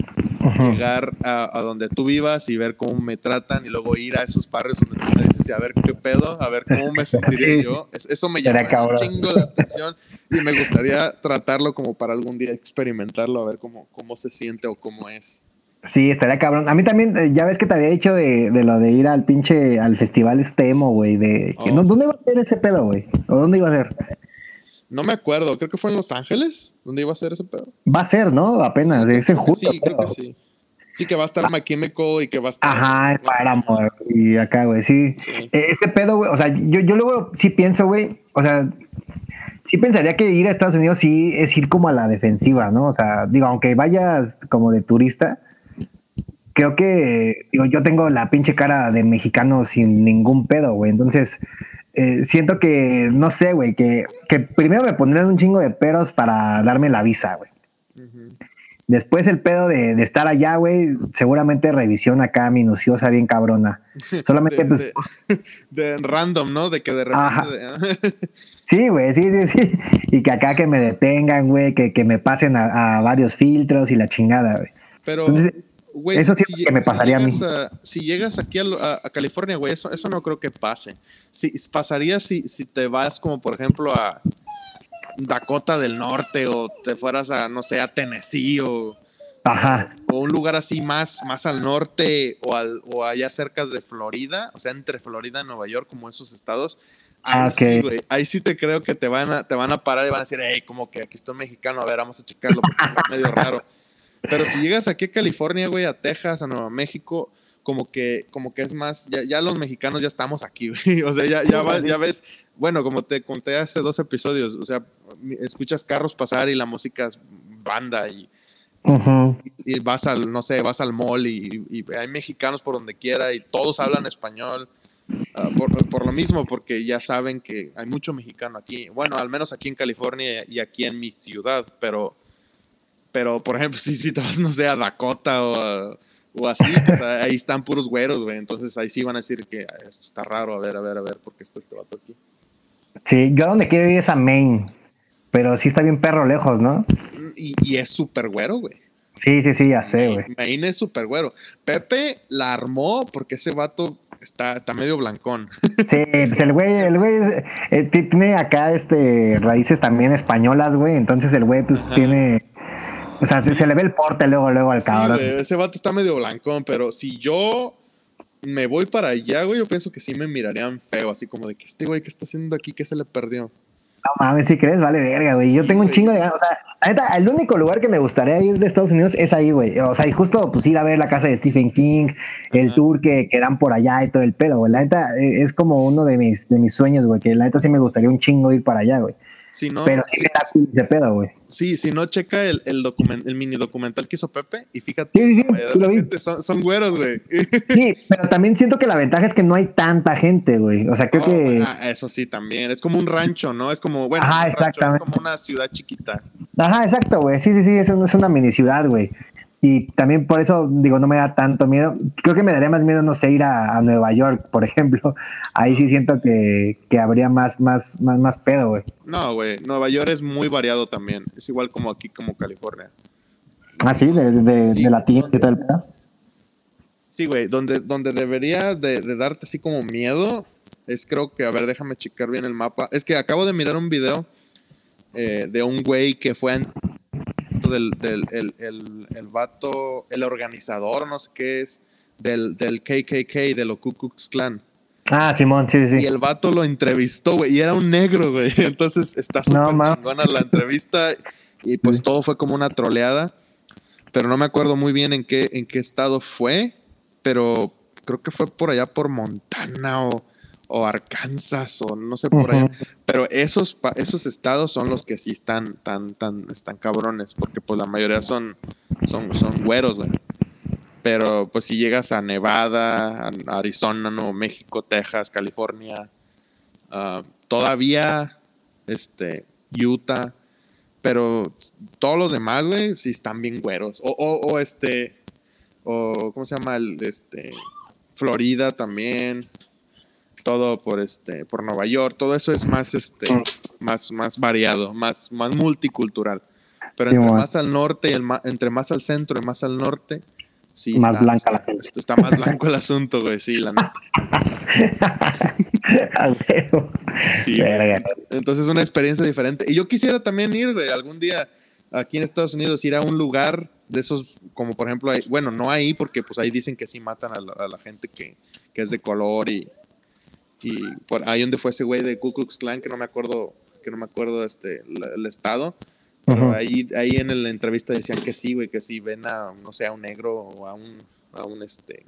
llegar a, a donde tú vivas y ver cómo me tratan y luego ir a esos barrios donde tú me dices a ver qué pedo, a ver cómo me (laughs) sentiría Sí. yo. Es- eso me llama un chingo la atención y me gustaría tratarlo como para algún día experimentarlo, a ver cómo, cómo se siente o cómo es. Sí, estaría cabrón. A mí también, eh, ya ves que te había dicho de, de lo de ir al pinche, al festival este emo, güey, de... Oh, que no- sí. ¿Dónde iba a ser ese pedo, güey? ¿O dónde iba a ser? No me acuerdo, creo que fue en Los Ángeles, donde iba a ser ese pedo. Va a ser, ¿no? Apenas, Sí, es en julio. Sí, creo que sí. Sí, que va a estar My Chemical y que va a estar. Ajá, Paramore y acá, güey, sí. Sí. Eh, Ese pedo, güey, o sea, yo, yo luego sí pienso, güey, o sea, sí pensaría que ir a Estados Unidos sí es ir como a la defensiva, ¿no? O sea, digo, aunque vayas como de turista, creo que, digo, yo tengo la pinche cara de mexicano sin ningún pedo, güey, entonces eh, siento que, no sé, güey, que, que primero me pondrían un chingo de peros para darme la visa, güey. Después el pedo de, de estar allá, güey, seguramente revisión acá minuciosa, bien cabrona. (laughs) Solamente, de, pues, de- (laughs) de random, ¿no? De que de repente. de- (laughs) sí, güey, sí, sí, sí. Y que acá que me detengan, güey, que, que me pasen a, a varios filtros y la chingada, güey. Pero, Entonces, güey, eso si- que me si pasaría a mí. si llegas aquí a, lo- a- a California, güey, eso, eso no creo que pase. Si, pasaría si, si te vas como, por ejemplo, a Dakota del Norte o te fueras a, no sé, a Tennessee o, Ajá, o un lugar así más, más al norte o, al, o allá cerca de Florida, o sea, entre Florida y Nueva York, como esos estados. Ahí Ah, sí, güey. Ahí sí te creo que te van a, te van a parar y van a decir, hey, como que aquí está un mexicano, a ver, vamos a checarlo porque está medio raro. Pero si llegas aquí a California, güey, a Texas, a Nueva México, como que, como que es más, ya, ya los mexicanos ya estamos aquí, güey. (laughs) O sea, ya, ya, vas- ya ves, bueno, como te conté hace dos episodios, o sea, escuchas carros pasar y la música es banda y, ujú, y vas al, no sé, vas al mall y, y hay mexicanos por donde quiera y todos hablan español. ah, por, por lo mismo, porque ya saben que hay mucho mexicano aquí. Bueno, al menos aquí en California y aquí en mi ciudad, pero, pero por ejemplo, (laughs) si, si te vas, no sé, a Dakota o, a- o así, pues ah, ahí están puros güeros, güey. Entonces ahí sí van a decir que "Ah, esto está raro, a ver, a ver, a ver, porque está este vato aquí. sí, yo donde quiero ir es a Maine, pero sí está bien perro lejos, ¿no? Y, y es súper güero, güey. Sí, sí, sí, ya sé, güey. Maine es súper güero. Pepe la armó porque ese vato está, está medio blancón. (laughs) Sí, pues el güey, el güey eh, tiene acá este raíces también españolas, güey. Entonces el güey pues tiene. O sea, se, le ve el porte luego, luego al cabrón. ese vato está medio blancón, pero si yo me voy para allá, güey, yo pienso que sí me mirarían feo, así como de que este güey, ¿qué está haciendo aquí? ¿Qué se le perdió? No mames, si crees, vale verga, güey. Yo tengo un chingo de O sea, la neta, el único lugar que me gustaría ir de Estados Unidos es ahí, güey. O sea, y justo pues ir a ver la casa de Stephen King, el tour que, que, dan por allá y todo el pedo, güey. La neta eh, es como uno de mis, de mis sueños, güey. Que la neta sí me gustaría un chingo ir para allá, güey. Si no, pero sí, sí, de pedo, güey. Sí, si no, checa el, el, el mini documental que hizo Pepe y fíjate. Sí, sí, sí son, son, güeros, güey. Sí, pero también siento que la ventaja es que no hay tanta gente, güey. O sea, creo que. Ah, eso sí, también. Es como un rancho, ¿no? Es como, bueno, Ajá, es como una ciudad chiquita. Ajá, exacto, güey. Sí, sí, sí, es, es una mini ciudad, güey. Y también por eso, digo, no me da tanto miedo. Creo que me daría más miedo, no sé, ir a, Nueva York, por ejemplo. Ahí sí siento que, que habría más, más, más, más pedo, güey. No, güey. Nueva York es muy variado también. Es igual como aquí, como California. Ah, sí, de, de, de latín y todo el pedo. Sí, güey. Donde, donde debería de, de darte así como miedo es creo que, a ver, déjame checar bien el mapa. Es que acabo de mirar un video eh, de un güey que fue a del, del el, el, el, vato, el organizador, no sé qué es, del, del KKK, de los Ku Klux Klan. Ah, Simón, sí, sí. Y el vato lo entrevistó, güey, y era un negro, güey. (laughs) Entonces está súper chingona la entrevista y pues todo fue como una troleada. Pero no me acuerdo muy bien en qué, en qué estado fue, pero creo que fue por allá por Montana o o Arkansas o no sé por allá. Pero esos, esos estados son los que sí están tan, tan, están cabrones, porque pues la mayoría son, son, son güeros, güey. Pero pues si llegas a Nevada, a Arizona, Nuevo México, Texas, California, ah, todavía, este, Utah, pero todos los demás, güey, sí están bien güeros. O, o, o este, o, ¿cómo se llama? El, este, Florida también todo por este por Nueva York, todo eso es más este mm. más más variado, más más multicultural. Pero entre más al norte y el entre más al centro y más al norte, sí más está, blanca la gente. Está, más blanco el asunto, güey, sí, la neta. (laughs) sí, entonces es una experiencia diferente. Y yo quisiera también ir, güey, algún día aquí en Estados Unidos, ir a un lugar de esos, como por ejemplo, bueno, no ahí, porque pues ahí dicen que sí matan a la, gente que, que, es de color y, y por ahí donde fue ese güey de Ku Klux Klan, que no me acuerdo, que no me acuerdo este, el estado. Pero ahí, ahí en la entrevista decían que sí, güey, que sí ven a, no sé, a un negro o a un, a un este,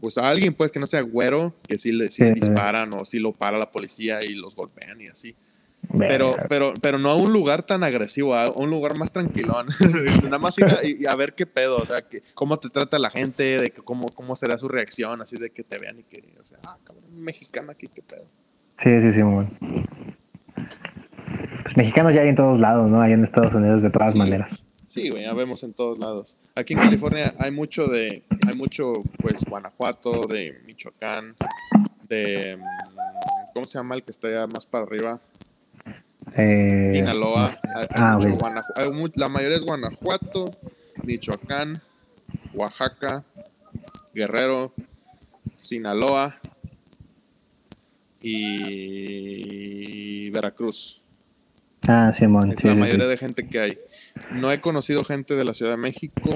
pues a alguien pues que no sea güero, que sí le, disparan o sí lo para la policía y los golpean y así. Pero, pero, pero no a un lugar tan agresivo, a un lugar más tranquilón. (laughs) Nada más ir a, y a ver qué pedo, o sea, que, cómo te trata la gente, de que cómo, cómo será su reacción, así de que te vean y que, o sea, ah, cabrón, mexicano aquí, qué pedo. Sí, sí, sí, muy Pues mexicanos ya hay en todos lados, ¿no? Hay en Estados Unidos de todas maneras. Sí, güey, ya vemos en todos lados. Aquí en California hay mucho de, hay mucho, pues, Guanajuato, de Michoacán, de, mm, ¿cómo se llama el que está allá más para arriba? Eh, Sinaloa. Ah, la mayoría es Guanajuato, Michoacán, Oaxaca, Guerrero, Sinaloa y Veracruz. Ah, Simón. Es la mayoría de gente que hay. No he conocido gente de la Ciudad de México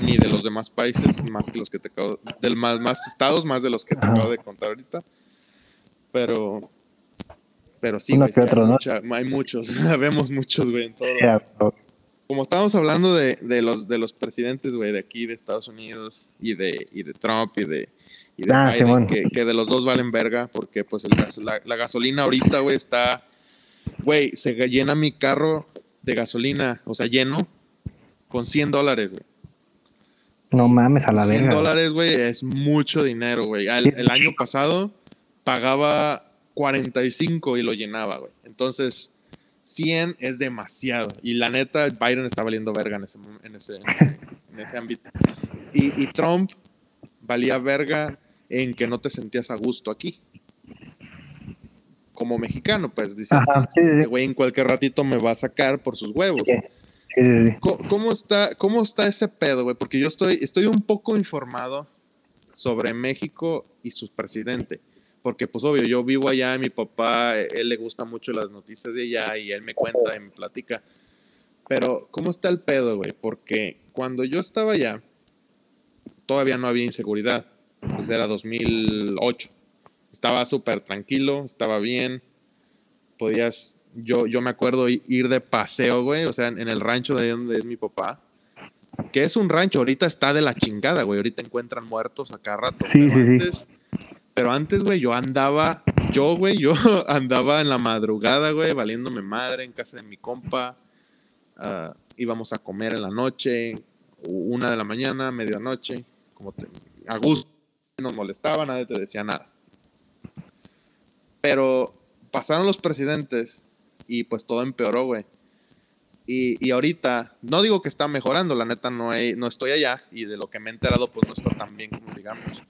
ni de los demás países, más que los que te acabo, del más, más estados, más de los que te acabo de contar ahorita. Pero pero sí, hay, muchos, (laughs) vemos muchos, güey, en todo. Como estábamos hablando de, de, los, de los presidentes, güey, de aquí, de Estados Unidos, y de, y de Trump, y de, y de ah, Biden, que, que, de los dos valen verga, porque pues el la, la, gasolina ahorita, güey, está, güey, se llena mi carro de gasolina, o sea, lleno, con 100 dólares, güey. No mames, a la verga. 100 dólares, güey, es mucho dinero, güey. el año pasado pagaba 45 y lo llenaba, güey. Entonces, 100 es demasiado. Y la neta, Biden está valiendo verga en ese, en ese, en ese, ámbito. Y, y, Trump valía verga en que no te sentías a gusto aquí. Como mexicano, pues, dice, este güey en cualquier ratito me va a sacar por sus huevos. ¿Cómo, está, ¿Cómo está ese pedo, güey? Porque yo estoy, estoy un poco informado sobre México y su presidente. Porque, pues, obvio, yo vivo allá, mi papá, él le gusta mucho las noticias de allá y él me cuenta y me platica. Pero, ¿cómo está el pedo, güey? Porque cuando yo estaba allá, todavía no había inseguridad. Pues era 2008. Estaba súper tranquilo, estaba bien. Podías, yo, yo me acuerdo ir de paseo, güey, o sea, en el rancho de donde es mi papá. Que es un rancho, ahorita está de la chingada, güey. Ahorita encuentran muertos acá rato. Sí, sí, sí. Pero antes, güey, yo andaba, yo, güey, yo (laughs) andaba en la madrugada, güey, valiéndome madre en casa de mi compa. Ah, íbamos a comer en la noche, una de la mañana, medianoche, como a gusto, no nos molestaba, nadie te decía nada. Pero pasaron los presidentes y pues todo empeoró, güey. Y, y, ahorita, no digo que está mejorando, la neta no, no estoy allá y de lo que me he enterado pues no está tan bien como digamos.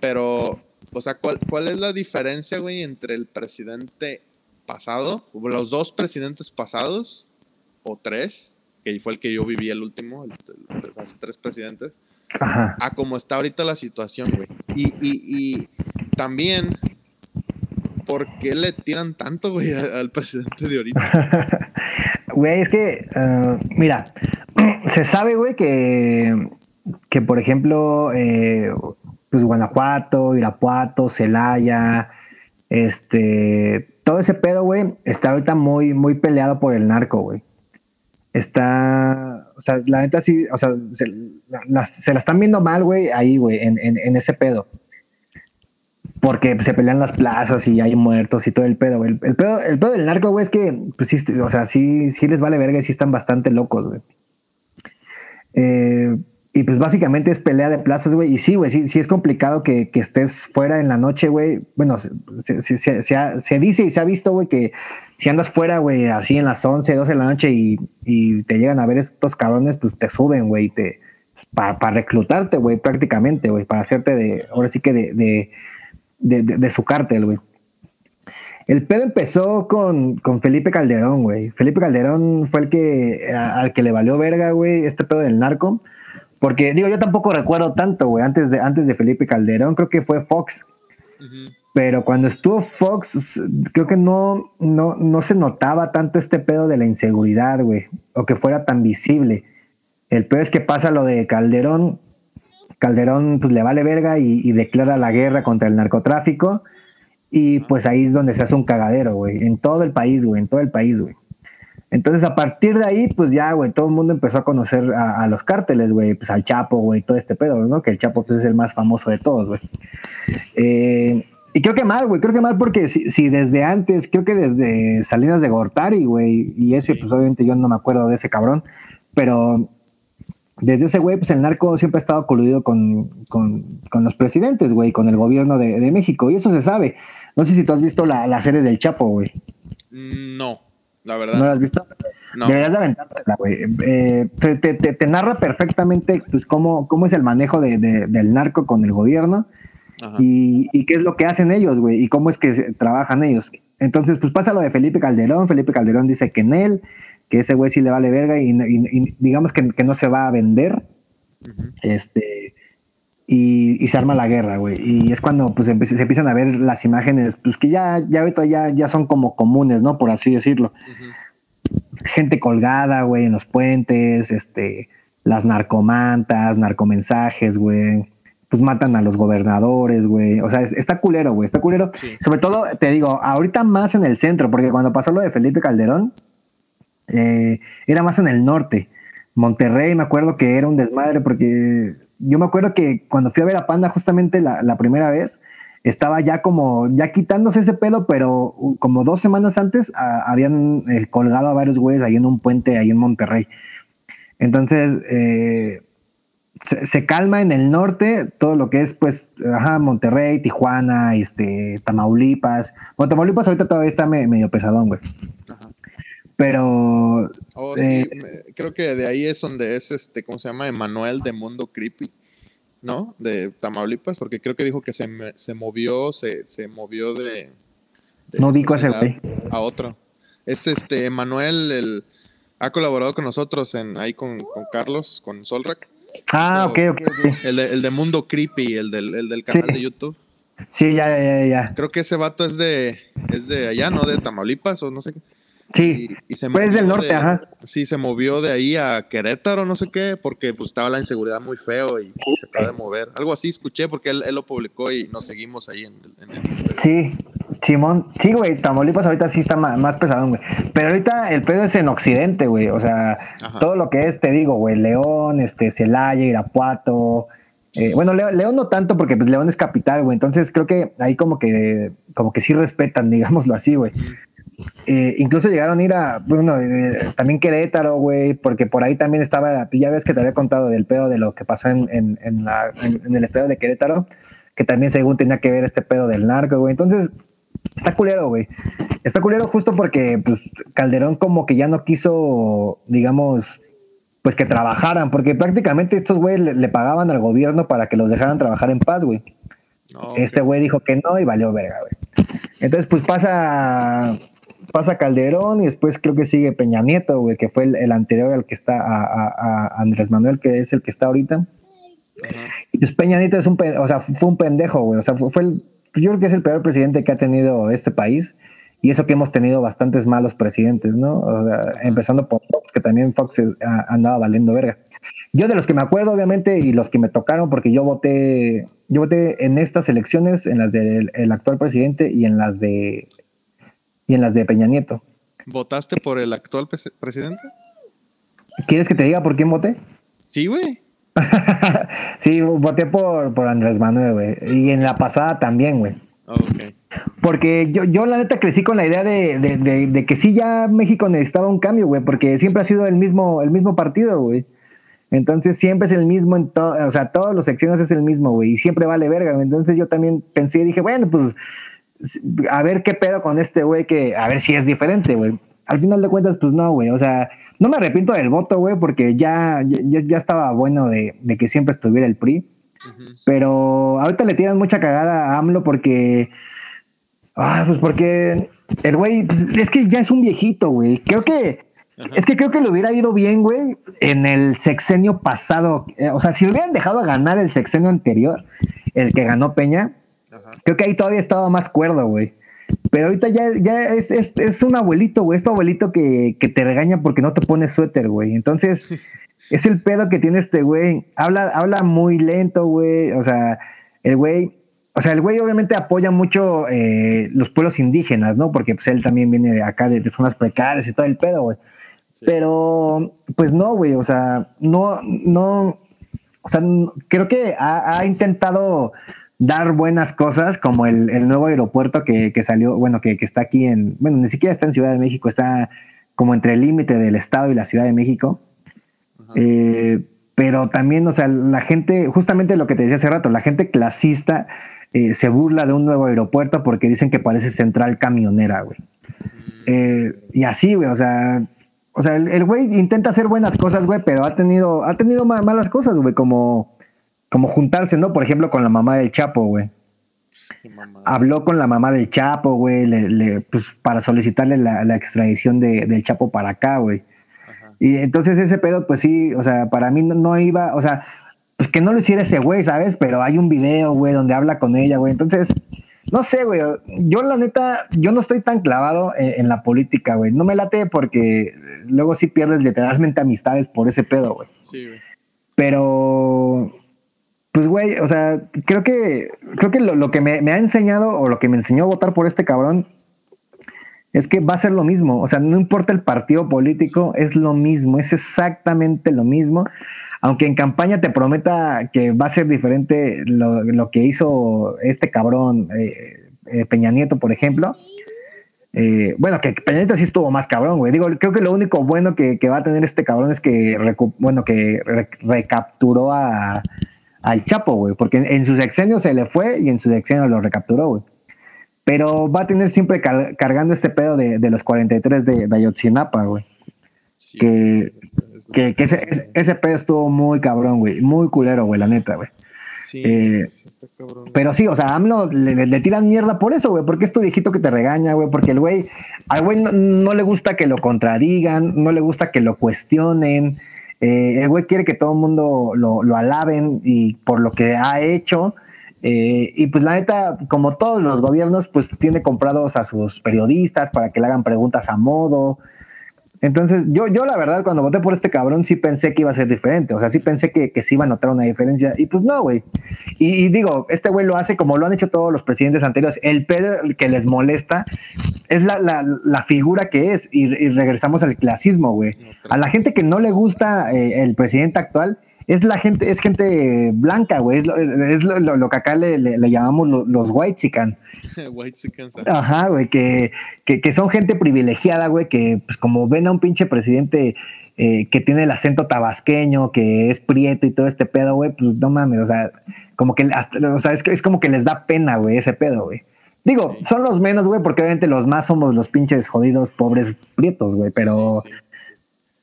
Pero o sea, ¿cuál, ¿cuál es la diferencia, güey, entre el presidente pasado, los dos presidentes pasados, o tres, que fue el que yo viví el último, hace tres presidentes, a cómo está ahorita la situación, güey? Y, y, y también, ¿por qué le tiran tanto, güey, al presidente de ahorita? (laughs) Güey, es que, uh, mira, (clears throat) se sabe, güey, que, que por ejemplo, eh, pues Guanajuato, Irapuato, Celaya, este, todo ese pedo, güey, está ahorita muy, muy peleado por el narco, güey. Está, o sea, la neta sí, o sea, se la, están viendo mal, güey, ahí, güey, en, ese pedo. Porque se pelean las plazas y hay muertos y todo el pedo, güey. El, pedo, el pedo del narco, güey, es que, pues sí, o sea, sí, sí les vale verga y sí están bastante locos, güey. Eh, y pues básicamente es pelea de plazas, güey. Y sí, güey, sí, sí es complicado que, estés fuera en la noche, güey. Bueno, se, dice y se ha visto, güey, que si andas fuera, güey, así en las 11, 12 de la noche y, te llegan a ver estos cabrones, pues te suben, güey, te, para, reclutarte, güey, prácticamente, güey, para hacerte de, ahora sí que de, de, de, su cártel, güey. El pedo empezó con, con Felipe Calderón, güey. Felipe Calderón fue el que, al que le valió verga, güey, este pedo del narco porque, digo, yo tampoco recuerdo tanto, güey, antes de, antes de Felipe Calderón, creo que fue Fox. Pero cuando estuvo Fox, creo que no, no, no se notaba tanto este pedo de la inseguridad, güey, o que fuera tan visible. El peor es que pasa lo de Calderón. Calderón, pues le vale verga y, y declara la guerra contra el narcotráfico. Y pues ahí es donde se hace un cagadero, güey, en todo el país, güey, en todo el país, güey. Entonces, a partir de ahí, pues ya, güey, todo el mundo empezó a conocer a, los cárteles, güey, pues al Chapo, güey, todo este pedo, ¿no? Que el Chapo pues, es el más famoso de todos, güey. Eh, y creo que mal, güey, creo que mal porque si, desde antes, creo que desde Salinas de Gortari, güey, y ese, pues obviamente yo no me acuerdo de ese cabrón, pero desde ese güey, pues el narco siempre ha estado coludido con, los presidentes, güey, con el gobierno de, México, y eso se sabe. No sé si tú has visto la, la serie del Chapo, güey. No la verdad. ¿No la has visto? No. Deberías de aventártela, güey. Eh, te, te, te, narra perfectamente pues, cómo, cómo es el manejo de, del narco con el gobierno y, y, qué es lo que hacen ellos, güey, y cómo es que trabajan ellos. Entonces, pues pasa lo de Felipe Calderón. Felipe Calderón dice que en él, que ese güey sí le vale verga y, y digamos que, que, no se va a vender. Este. Y, se arma la guerra, güey. Y es cuando pues se empiezan a ver las imágenes, pues que ya, ya ahorita ya, ya son como comunes, ¿no? Por así decirlo. Gente colgada, güey, en los puentes, este, las narcomantas, narcomensajes, güey. Pues matan a los gobernadores, güey. O sea, está culero, güey, está culero. Sobre todo, te digo, ahorita más en el centro, porque cuando pasó lo de Felipe Calderón, eh, era más en el norte. Monterrey, me acuerdo que era un desmadre porque yo me acuerdo que cuando fui a ver a Panda justamente la, primera vez, estaba ya como, ya quitándose ese pelo, pero como dos semanas antes habían eh, colgado a varios güeyes ahí en un puente ahí en Monterrey. Entonces, eh, se, calma en el norte todo lo que es, pues, ajá, Monterrey, Tijuana, este, Tamaulipas. Bueno, Tamaulipas ahorita todavía está medio pesadón, güey. Pero. Oh, eh, creo que de ahí es donde es este, ¿cómo se llama? Emanuel de Mundo Creepy, ¿no? De Tamaulipas, porque creo que dijo que se, se movió, se, se movió de. no digo ese güey. A otro. Es este, Emanuel, el. ha colaborado con nosotros en ahí con, con Carlos, con Solrak. Ah, ok, ok, ok. El de, el de Mundo Creepy, el del, el del canal de YouTube. Sí, ya, ya, ya. Creo que ese vato es de, es de allá, ¿no? De Tamaulipas o no sé qué. Sí, Y, y se pues del norte, de- ajá. Sí, se movió de ahí a Querétaro, no sé qué, porque pues estaba la inseguridad muy feo y se acaba de mover. Algo así escuché porque él, él lo publicó y nos seguimos ahí en, el- en el Instagram. Sí, Simón. Sí, güey, Tamaulipas ahorita sí está ma- más, pesado, güey. Pero ahorita el pedo es en Occidente, güey. O sea, Ajá. todo lo que es, te digo, güey, León, este, Celaya, Irapuato. eh, bueno, Leo- León no tanto porque pues León es capital, güey. Entonces creo que ahí como que, como que sí respetan, (laughs) digámoslo así, güey. Eh, incluso llegaron a ir a, bueno, eh, también Querétaro, güey, porque por ahí también estaba, ya ves que te había contado del pedo de lo que pasó en, en, en la, en, en el estadio de Querétaro, que también según tenía que ver este pedo del narco, güey. Entonces, está culero, güey. Está culero justo porque, pues, Calderón como que ya no quiso, digamos, pues que trabajaran, porque prácticamente estos güey le, le pagaban al gobierno para que los dejaran trabajar en paz, güey. No, Este güey dijo que no y valió verga, güey. Entonces, pues pasa, pasa Calderón y después creo que sigue Peña Nieto, güey, que fue el, el anterior al que está a, a- a Andrés Manuel, que es el que está ahorita. Y pues Peña Nieto es un, o sea, fue un pendejo, güey. O sea, fue, el, yo creo que es el peor presidente que ha tenido este país. Y eso que hemos tenido bastantes malos presidentes, ¿no? O sea, empezando por Fox, que también Fox andaba valiendo verga. Yo de los que me acuerdo, obviamente, y los que me tocaron, porque yo voté, yo voté en estas elecciones, en las del el actual presidente y en las de y en las de Peña Nieto. ¿Votaste por el actual pres- presidente? ¿Quieres que te diga por quién voté? Sí, güey. (laughs) sí, voté por, por Andrés Manuel, güey. Y en la pasada también, güey. Ah, ok. Porque yo, yo la neta crecí con la idea de, de, de, de que sí ya México necesitaba un cambio, güey, porque siempre ha sido el mismo, el mismo partido, güey. Entonces siempre es el mismo, en to- o sea, todos los secciones es el mismo, güey, y siempre vale verga. güey. Entonces yo también pensé y dije, bueno, pues a ver qué pedo con este güey, que a ver si es diferente, güey. Al final de cuentas, pues no, güey, o sea, no me arrepiento del voto, güey, porque ya, ya, ya estaba bueno de, de que siempre estuviera el PRI. Pero ahorita le tiran mucha cagada a AMLO porque. Ah, pues porque el güey, pues es que ya es un viejito, güey. Creo que. Es que creo que le hubiera ido bien, güey, en el sexenio pasado. Eh, O sea, si hubieran dejado ganar el sexenio anterior, el que ganó Peña, Ajá. creo que ahí todavía estaba más cuerdo, güey. Pero ahorita ya, ya es, es, es un abuelito, güey. Es tu abuelito que, que te regaña porque no te pones suéter, güey. Entonces, es el pedo que tiene este güey. Habla, habla muy lento, güey. O sea, el güey, o sea, el güey obviamente apoya mucho eh, los pueblos indígenas, ¿no? Porque pues él también viene de acá, de, de zonas precarias y todo el pedo, güey. Sí. Pero, pues no, güey. O sea, no, no. O sea, creo que ha, ha intentado dar buenas cosas, como el, el nuevo aeropuerto que, que salió, bueno, que, que está aquí en, bueno, ni siquiera está en Ciudad de México, está como entre el límite del Estado y la Ciudad de México. Eh, pero también, o sea, la gente, justamente lo que te decía hace rato, la gente clasista eh, se burla de un nuevo aeropuerto porque dicen que parece central camionera, güey. Eh, y así, güey, o sea, o sea, el el güey intenta hacer buenas cosas, güey, pero ha tenido, ha tenido ma- malas cosas, güey, como, como juntarse, ¿no? Por ejemplo, con la mamá del Chapo, güey. Mamada. Habló con la mamá del Chapo, güey, le, le- pues, para solicitarle la, la extradición de- del Chapo para acá, güey. Y entonces ese pedo, pues sí, o sea, para mí no, no iba, o sea, pues que no lo hiciera ese güey, ¿sabes? Pero hay un video, güey, donde habla con ella, güey. Entonces, no sé, güey. Yo la neta, yo no estoy tan clavado en, en la política, güey. No me late porque luego sí pierdes literalmente amistades por ese pedo, güey. Sí, güey. Pero, pues, güey, o sea, creo que, creo que lo, lo que me, ha enseñado o lo que me enseñó a votar por este cabrón es que va a ser lo mismo. O sea, no importa el partido político, es lo mismo, es exactamente lo mismo. Aunque en campaña te prometa que va a ser diferente lo, lo que hizo este cabrón eh, eh, Peña Nieto, por ejemplo. Eh, bueno, que Peña Nieto sí estuvo más cabrón, güey. Digo, creo que lo único bueno que, que va a tener este cabrón es que, bueno, que re- recapturó a, al Chapo, güey. Porque en, en su sexenio se le fue y en su sexenio lo recapturó, güey. Pero va a tener siempre car- cargando este pedo de, de los 43 de, de Ayotzinapa, güey. Sí, Que- sí, sí. Que, que ese, ese, ese pedo estuvo muy cabrón, güey. Muy culero, güey, la neta, güey. Sí, eh, está cabrón. Pero sí, o sea, AMLO le, tiran mierda por eso, güey, porque es tu viejito que te regaña, güey, porque el güey, al güey no, le gusta que lo contradigan, no le gusta que lo cuestionen. Eh, el güey quiere que todo el mundo lo, lo, alaben y por lo que ha hecho. Eh, y pues la neta, como todos los gobiernos, pues tiene comprados a sus periodistas para que le hagan preguntas a modo. Entonces, yo, yo la verdad, cuando voté por este cabrón, sí pensé que iba a ser diferente. O sea, sí pensé que, que sí iba a notar una diferencia. Y pues no, güey. Y, digo, este güey lo hace como lo han hecho todos los presidentes anteriores. El pedo que les molesta es la, la, figura que es. Y, regresamos al clasismo, güey. A la gente que no le gusta eh, el presidente actual, es la gente, es gente blanca, güey. Es lo, lo, que acá le, le, llamamos los white chican. (laughs) white Ajá, güey, que, que, son gente privilegiada, güey, que pues como ven a un pinche presidente eh, que tiene el acento tabasqueño, que es prieto y todo este pedo, güey, pues no mames, o sea, como que, o sea, es, es como que les da pena, güey, ese pedo, güey. Digo, son los menos, güey, porque obviamente los más somos los pinches jodidos, pobres prietos, güey, pero,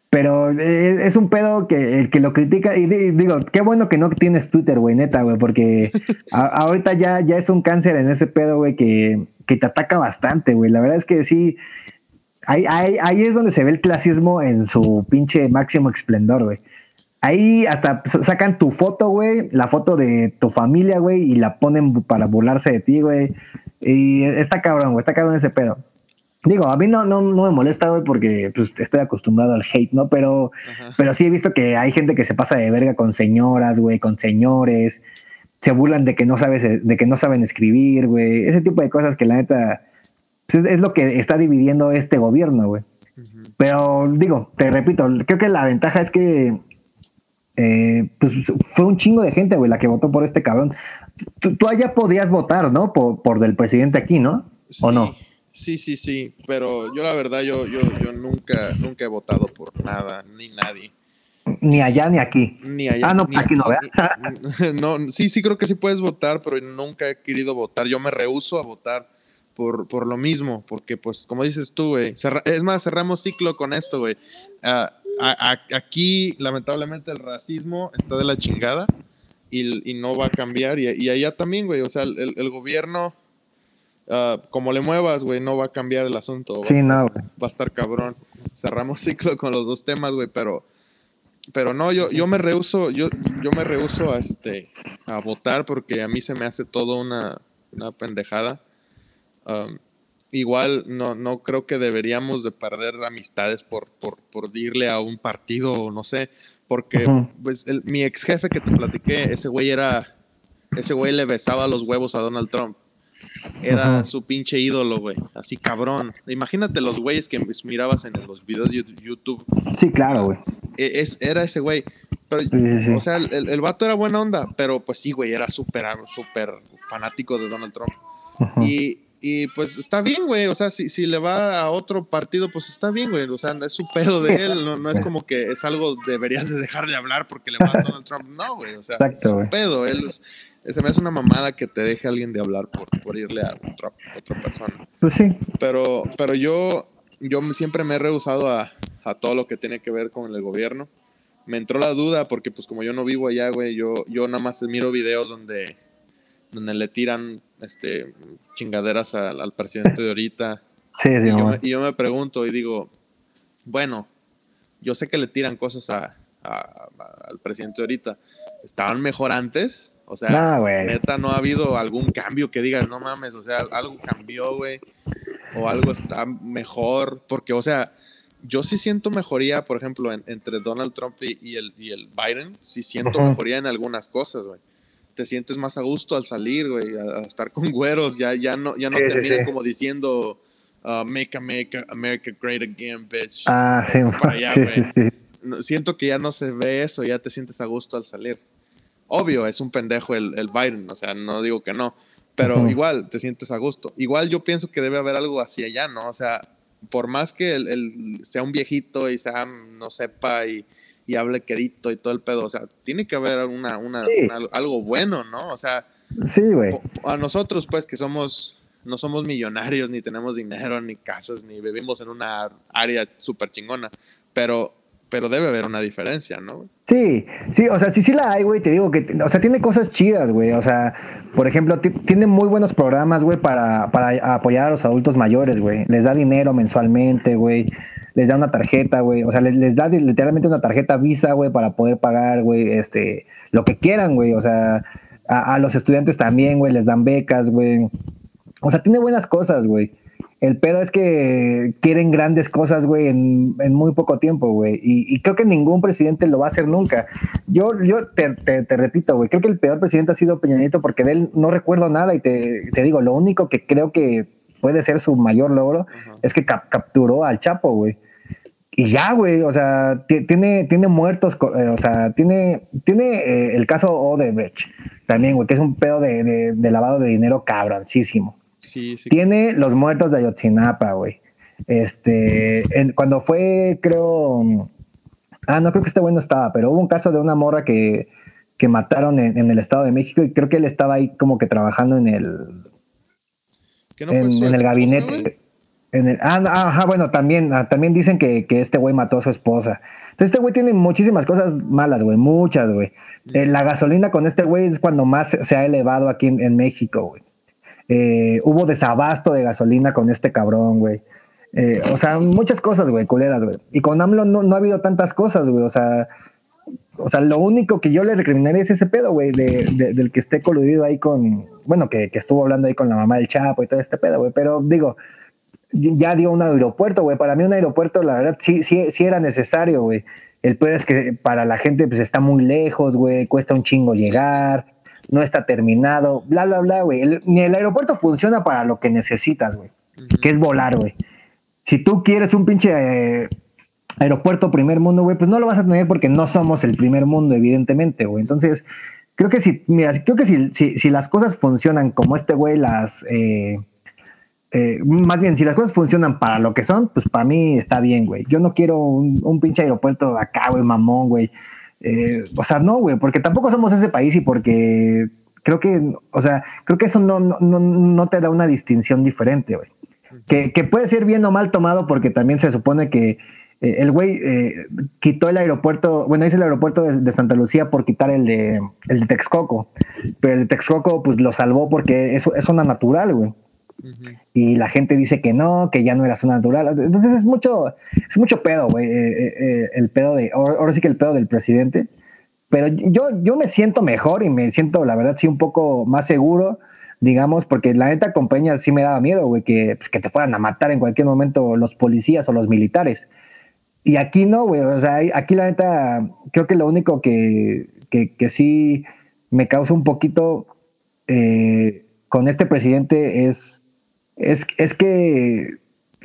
pero eh, es un pedo que el que lo critica, y digo, qué bueno que no tienes Twitter, güey, neta, güey, porque (laughs) ahorita ya, ya es un cáncer en ese pedo, güey, que, que te ataca bastante, güey. La verdad es que sí, ahí, ahí, ahí es donde se ve el clasismo en su pinche máximo esplendor, güey. Ahí hasta sacan tu foto, güey, la foto de tu familia, güey, y la ponen para burlarse de ti, güey. Y está cabrón, güey, está cabrón ese pedo. Digo, a mí no, no, no me molesta, güey, porque pues, estoy acostumbrado al hate, ¿no? Pero, pero sí he visto que hay gente que se pasa de verga con señoras, güey, con señores, se burlan de que no sabes, de que no saben escribir, güey. Ese tipo de cosas que la neta pues, es, lo que está dividiendo este gobierno, güey. Pero digo, te repito, creo que la ventaja es que eh, pues fue un chingo de gente, güey, la que votó por este cabrón. Tú, allá podías votar, ¿no? Por, por del presidente aquí, ¿no? ¿O no? Sí, sí, sí, pero yo la verdad, yo, yo, yo nunca, nunca he votado por nada, ni nadie. Ni allá ni aquí. Ni allá. Ah, no, aquí, no, (laughs) no, sí, sí creo que sí puedes votar, pero nunca he querido votar. Yo me rehuso a votar por, por lo mismo, porque pues, como dices tú, güey, es más, cerramos ciclo con esto, güey. Ah, aquí, lamentablemente, el racismo está de la chingada y, no va a cambiar. Y, allá también, güey, o sea, el, el gobierno Ah, como le muevas, güey, no va a cambiar el asunto. sí, no, Va a estar cabrón. Cerramos ciclo con los dos temas, güey, pero, pero no, yo, yo me rehuso, yo, yo me rehuso a, este, a votar porque a mí se me hace todo una, una pendejada. igual no, no creo que deberíamos de perder amistades por, por, por a un partido, no sé, porque pues mi ex jefe que te platiqué, ese güey era, ese güey le besaba los huevos a Donald Trump era su pinche ídolo, güey. Así cabrón. Imagínate los güeyes que mirabas en los videos de YouTube. Sí, claro, güey. E, es, era ese güey. O sea, el, el, vato era buena onda, pero pues sí, güey, era súper, súper fanático de Donald Trump. Y, y, pues está bien, güey. O sea, si, si, le va a otro partido, pues está bien, güey. O sea, es su pedo de él. No, no es como que es algo deberías de dejar de hablar porque le va a Donald Trump. No, güey. O sea, es su pedo. Él es, se me hace una mamada que te deje alguien de hablar por, por irle a otra, otra persona. Pues sí. Pero, pero yo, yo siempre me he rehusado a, a, todo lo que tiene que ver con el gobierno. Me entró la duda porque pues como yo no vivo allá, güey, yo, yo nada más miro videos donde, donde le tiran este, chingaderas al, presidente de ahorita. Sí, sí, y, yo, y, yo, me pregunto y digo, bueno, yo sé que le tiran cosas a, al presidente de ahorita. ¿Estaban mejor antes? O sea, neta, no ha habido algún cambio que digas, no mames, o sea, algo cambió, güey. O algo está mejor. Porque, o sea, yo sí siento mejoría, por ejemplo, entre Donald Trump y, el, y el Biden. Sí siento mejoría en algunas cosas, güey. Te sientes más a gusto al salir, güey, a, estar con güeros. Ya, ya no, ya no te miran como diciendo, uh, make, America, America great again, bitch. Ah, sí, (laughs) sí, sí, Siento que ya no se ve eso, ya te sientes a gusto al salir. Obvio, es un pendejo el, el Biden, o sea, no digo que no, pero igual te sientes a gusto. Igual yo pienso que debe haber algo así allá, ¿no? O sea, por más que él, sea un viejito y sea, no sepa y, y, hable quedito y todo el pedo, o sea, tiene que haber una, una, algo bueno, ¿no? O sea, sí, güey. A nosotros, pues, que somos no somos millonarios, ni tenemos dinero, ni casas, ni vivimos en una área súper chingona. Pero pero debe haber una diferencia, ¿no? Sí, sí, o sea, sí, sí la hay, güey, te digo que, o sea, tiene cosas chidas, güey, o sea, por ejemplo, tiene muy buenos programas, güey, para, para apoyar a los adultos mayores, güey, les da dinero mensualmente, güey, les da una tarjeta, güey, o sea, les, les da literalmente una tarjeta Visa, güey, para poder pagar, güey, este, lo que quieran, güey, o sea, a, los estudiantes también, güey, les dan becas, güey, o sea, tiene buenas cosas, güey. El pedo es que quieren grandes cosas, güey, en, muy poco tiempo, güey. Y, creo que ningún presidente lo va a hacer nunca. Yo, yo te, repito, güey, creo que el peor presidente ha sido Peña Nieto porque de él no recuerdo nada y te, digo, lo único que creo que puede ser su mayor logro es que capturó al Chapo, güey. Y ya, güey, o sea, tiene, tiene muertos, eh, o sea, tiene, tiene eh, el caso Odebrecht también, güey, que es un pedo de, de lavado de dinero cabroncísimo. Tiene los muertos de Ayotzinapa, güey. Este, cuando fue, creo, ah, no creo que este güey no estaba, pero hubo un caso de una morra que, que mataron en, el Estado de México y creo que él estaba ahí como que trabajando en el, en, el gabinete. En el, ah, ajá, bueno, también, ah, también dicen que, este güey mató a su esposa. Entonces, este güey tiene muchísimas cosas malas, güey, muchas, güey. Eh, la gasolina con este güey es cuando más se ha elevado aquí en México, güey. Eh, hubo desabasto de gasolina con este cabrón, güey. Eh, o sea, muchas cosas, güey, culeras, güey. Y con AMLO no, ha habido tantas cosas, güey. O sea, o sea, lo único que yo le recriminaría es ese pedo, güey, de, del que esté coludido ahí con, bueno, que, estuvo hablando ahí con la mamá del Chapo y todo este pedo, güey. Pero digo, ya dio un aeropuerto, güey. Para mí un aeropuerto, la verdad, sí, sí, sí era necesario, güey. El pedo es que para la gente, pues está muy lejos, güey, cuesta un chingo llegar no está terminado, bla, bla, bla, güey. ni el aeropuerto funciona para lo que necesitas, güey, que es volar, güey. Si tú quieres un pinche eh, aeropuerto primer mundo, güey, pues no lo vas a tener porque no somos el primer mundo, evidentemente, güey. Entonces, creo que si, mira, creo que si, si, las cosas funcionan como este güey las... Eh, eh, más bien, si las cosas funcionan para lo que son, pues para mí está bien, güey. Yo no quiero un, un pinche aeropuerto acá, güey, mamón, güey. Eh, o sea, no, güey, porque tampoco somos ese país y porque creo que, o sea, creo que eso no, no, no te da una distinción diferente, güey. Que, que, puede ser bien o mal tomado porque también se supone que eh, el güey eh, quitó el aeropuerto, bueno, dice el aeropuerto de, Santa Lucía por quitar el de, el de Texcoco, pero el de Texcoco pues lo salvó porque es, es zona natural, güey. Y la gente dice que no, que ya no era zona natural. Entonces es mucho, es mucho pedo, güey. Eh, el pedo de, ahora, sí que el pedo del presidente. Pero yo, yo me siento mejor y me siento, la verdad, sí, un poco más seguro, digamos, porque la neta compañía sí me daba miedo, güey, que, pues, que te fueran a matar en cualquier momento los policías o los militares. Y aquí no, güey. O sea, aquí la neta, creo que lo único que, que, sí me causa un poquito con este presidente es es, es que,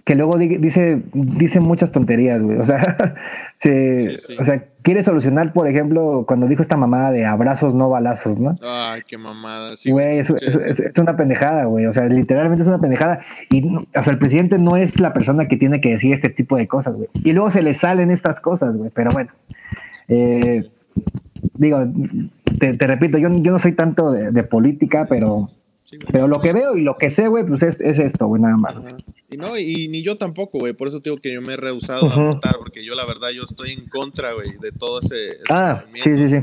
que luego dice, dice muchas tonterías, güey. O sea, (laughs) se, o sea, quiere solucionar, por ejemplo, cuando dijo esta mamada de abrazos, no balazos, ¿no? Ay, qué mamada. güey, es, es, una pendejada, güey. O sea, literalmente es una pendejada. Y, o sea, el presidente no es la persona que tiene que decir este tipo de cosas, güey. Y luego se le salen estas cosas, güey. Pero bueno. Eh, digo, te, repito, yo, yo no soy tanto de política, pero pero lo que veo y lo que sé, güey, pues es, esto, güey, nada más. Y no, y ni yo tampoco, güey. Por eso digo que yo me he rehusado a votar, porque yo la verdad yo estoy en contra, güey, de todo ese. ah, sí, sí, sí.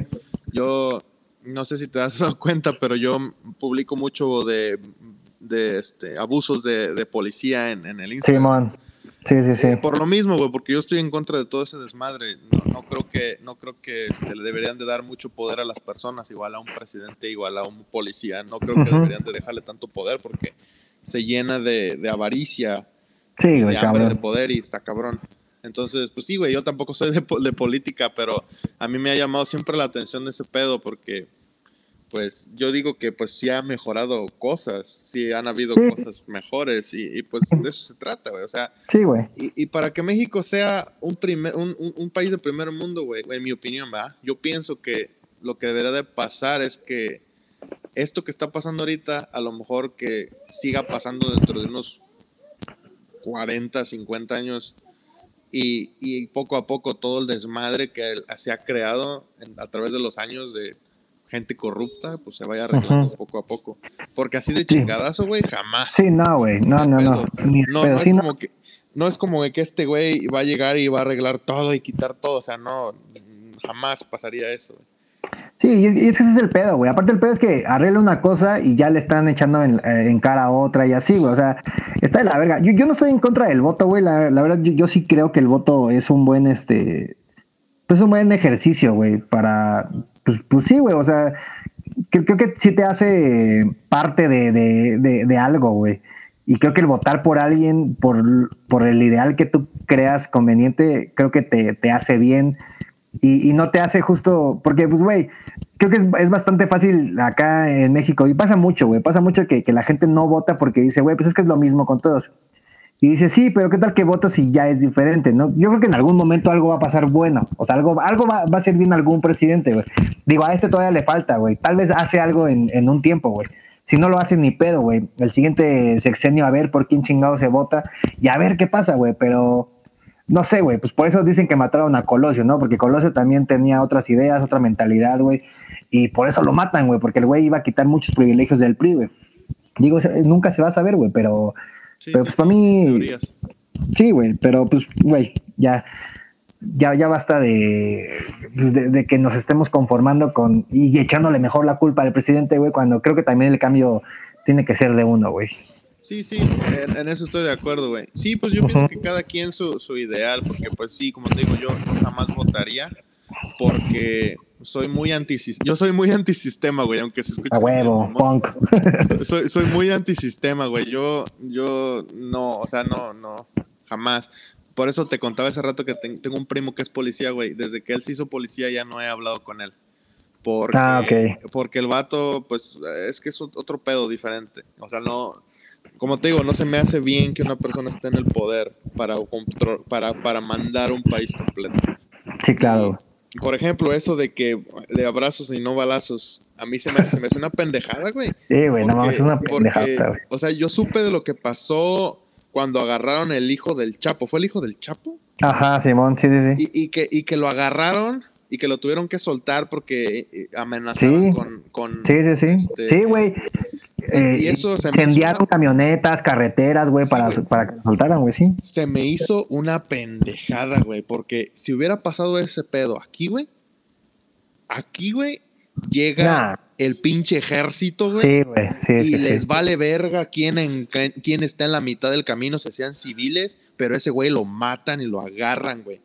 Yo no sé si te has (laughs) dado cuenta, pero yo publico mucho de, de este, abusos de, de policía en, en el Instagram. Sí, Sí, sí, sí. Por lo mismo, güey, porque yo estoy en contra de todo ese desmadre. No, creo que, no creo que este, le deberían de dar mucho poder a las personas, igual a un presidente, igual a un policía. No creo que deberían de dejarle tanto poder porque se llena de, avaricia, sí, de hambre de poder y está cabrón. Entonces, pues sí, güey, yo tampoco soy de, de política, pero a mí me ha llamado siempre la atención de ese pedo porque pues yo digo que pues sí ha mejorado cosas, sí han habido cosas mejores y, pues de eso se trata, güey. O sea, sí, güey. Y, para que México sea un, primer, un, país de primer mundo, güey, en mi opinión, va, yo pienso que lo que debería de pasar es que esto que está pasando ahorita, a lo mejor que siga pasando dentro de unos 40, 50 años y, y poco a poco todo el desmadre que se ha creado a través de los años de gente corrupta, pues se vaya arreglando poco a poco. Porque así de chingadazo, güey, jamás. Sí, no, güey, no, no, no. no, no es como que no es como que este güey va a llegar y va a arreglar todo y quitar todo. O sea, no, jamás pasaría eso. Sí, y es, que ese es el pedo, güey. Aparte el pedo es que arregla una cosa y ya le están echando en, eh, cara a otra y así, güey. O sea, está de la verga. Yo, yo no estoy en contra del voto, güey. La, verdad, yo, sí creo que el voto es un buen, este, pues un buen ejercicio, güey, para, pues, pues sí, güey. O sea, creo, que sí te hace parte de, de, de, algo, güey. Y creo que el votar por alguien, por, por el ideal que tú creas conveniente, creo que te, te hace bien y, no te hace justo, porque pues, güey, creo que es, bastante fácil acá en México, y pasa mucho, güey, pasa mucho que, la gente no vota porque dice, güey, pues es que es lo mismo con todos. Y dice, sí, pero ¿qué tal que votas si ya es diferente? ¿no? Yo creo que en algún momento algo va a pasar bueno, o sea, algo, algo va, a ser bien algún presidente, güey. Digo, a este todavía le falta, güey, tal vez hace algo en, en un tiempo, güey. Si no lo hace ni pedo, güey. El siguiente sexenio a ver por quién chingado se vota y a ver qué pasa, güey. Pero no sé, güey, pues por eso dicen que mataron a Colosio, ¿no? Porque Colosio también tenía otras ideas, otra mentalidad, güey, y por eso lo matan, güey, porque el güey iba a quitar muchos privilegios del PRI, güey. Digo, nunca se va a saber, güey, pero, pero pues para mí... Sí, güey, pero pues, güey, ya, ya, ya basta de, de, que nos estemos conformando con y echándole mejor la culpa al presidente, güey, cuando creo que también el cambio tiene que ser de uno, güey. Sí, sí, en, eso estoy de acuerdo, güey. Sí, pues yo pienso que cada quien su, su ideal, porque pues sí, como te digo, yo jamás votaría porque soy muy antisistema. Yo soy muy antisistema, güey, aunque se escuche. A huevo, punk. (laughs) Soy, soy muy antisistema, güey. Yo, yo no, o sea, no, no, jamás. Por eso te contaba hace rato que tengo un primo que es policía, güey. Desde que él se hizo policía ya no he hablado con él. Porque, ah, ok. Porque el vato, pues, es que es otro pedo diferente. O sea, no como te digo, no se me hace bien que una persona esté en el poder para, para, para mandar un país completo. Sí, claro. Por ejemplo, eso de que de abrazos y no balazos, a mí se me, se me hace una pendejada, güey. Sí, güey, no es una pendejada, güey. O sea, yo supe de lo que pasó cuando agarraron el hijo del Chapo. ¿Fue el hijo del Chapo? Ajá, Simón, sí, sí, sí. Y, que, y que lo agarraron y que lo tuvieron que soltar porque eh, amenazaban con, con, Sí, sí, sí. Este, sí, güey. Eh, y eso se incendiaron camionetas, carreteras, güey, para, para que soltaran, güey, sí. Se me hizo una pendejada, güey, porque si hubiera pasado ese pedo aquí, güey, aquí, güey, llega el pinche ejército, güey. Sí, güey, sí. Y les vale verga quién, en, quién está en la mitad del camino, se sean civiles, pero ese güey lo matan y lo agarran, güey.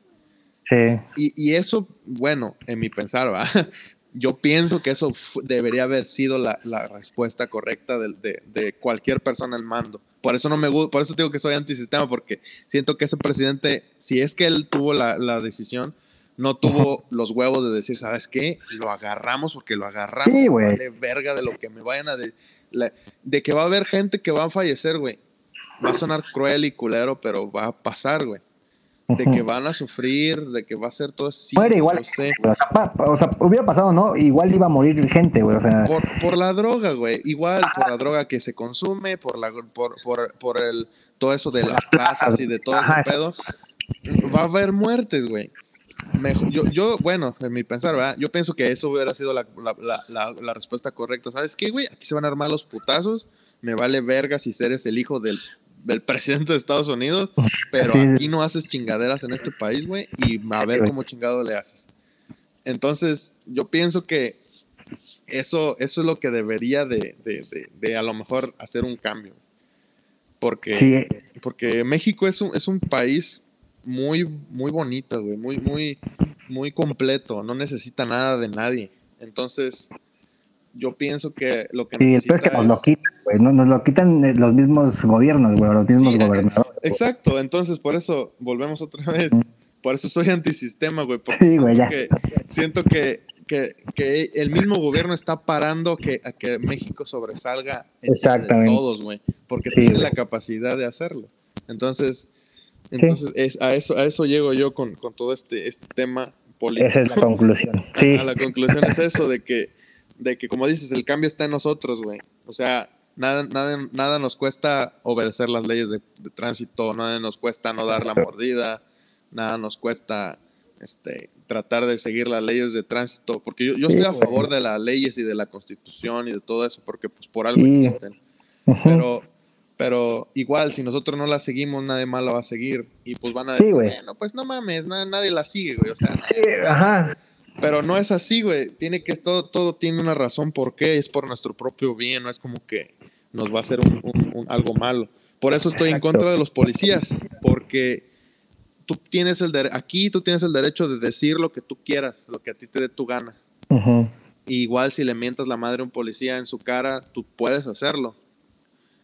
Sí. Y, y, eso, bueno, en mi pensar, ¿va? (laughs) yo pienso que eso debería haber sido la, respuesta correcta de, cualquier persona al mando. Por eso no me por eso digo que soy antisistema, porque siento que ese presidente, si es que él tuvo la, decisión, no tuvo los huevos de decir, ¿sabes qué? Lo agarramos porque lo agarramos. Sí, güey. Vale verga de lo que me vayan a de, de que va a haber gente que va a fallecer, güey. Va a sonar cruel y culero, pero va a pasar, güey de que (laughs) van a sufrir, de que va a ser todo así. Muere igual. Sé. O sea, hubiera pasado, ¿no? Igual iba a morir gente, güey. O sea. Por, por la droga, güey. Igual, por la droga que se consume, por la por, por, por el todo eso de las plazas y de todo ese pedo. Va a haber muertes, güey. yo, yo, bueno, en mi pensar, ¿verdad? Yo pienso que eso hubiera sido la, la, la, la respuesta correcta. ¿Sabes qué, güey? Aquí se van a armar los putazos. Me vale verga si eres el hijo del del presidente de Estados Unidos, pero aquí no haces chingaderas en este país, güey, y a ver cómo chingado le haces. Entonces, yo pienso que eso, eso es lo que debería de, de, de, a lo mejor hacer un cambio. Porque, porque México es un, es un país muy, muy bonito, güey, muy, muy, muy completo, no necesita nada de nadie. Entonces, yo pienso que lo que sí, necesita que nos lo quitan, güey, ¿no? nos lo quitan eh, los mismos gobiernos, güey, los mismos gobernadores. Exacto, entonces por eso volvemos otra vez. Por eso soy antisistema, güey, porque sí, güey, siento, que, siento que, que, que, el mismo gobierno está parando que, a que México sobresalga en todos, güey, porque tiene la capacidad de hacerlo. Entonces, entonces es, a eso a eso llego yo con, con todo este este tema político. Esa es la conclusión. Sí. la conclusión es eso de que de que, como dices, el cambio está en nosotros, güey. O sea, nada, nada, nada nos cuesta obedecer las leyes de, tránsito, nada nos cuesta no dar la mordida, nada nos cuesta este, tratar de seguir las leyes de tránsito, porque yo, yo estoy a favor de las leyes y de la constitución y de todo eso, porque pues por algo existen. Pero, Pero igual, si nosotros no la seguimos, nadie más la va a seguir. Y pues van a decir, bueno, pues no mames, nadie la sigue, güey. O sea, sí, ajá. Pero no es así, güey. Tiene que, todo, todo tiene una razón por qué. Es por nuestro propio bien, no es como que nos va a hacer un, algo malo. Por eso estoy en contra de los policías, porque tú tienes el aquí tú tienes el derecho de decir lo que tú quieras, lo que a ti te dé tu gana. igual si le mientas la madre a un policía en su cara, tú puedes hacerlo.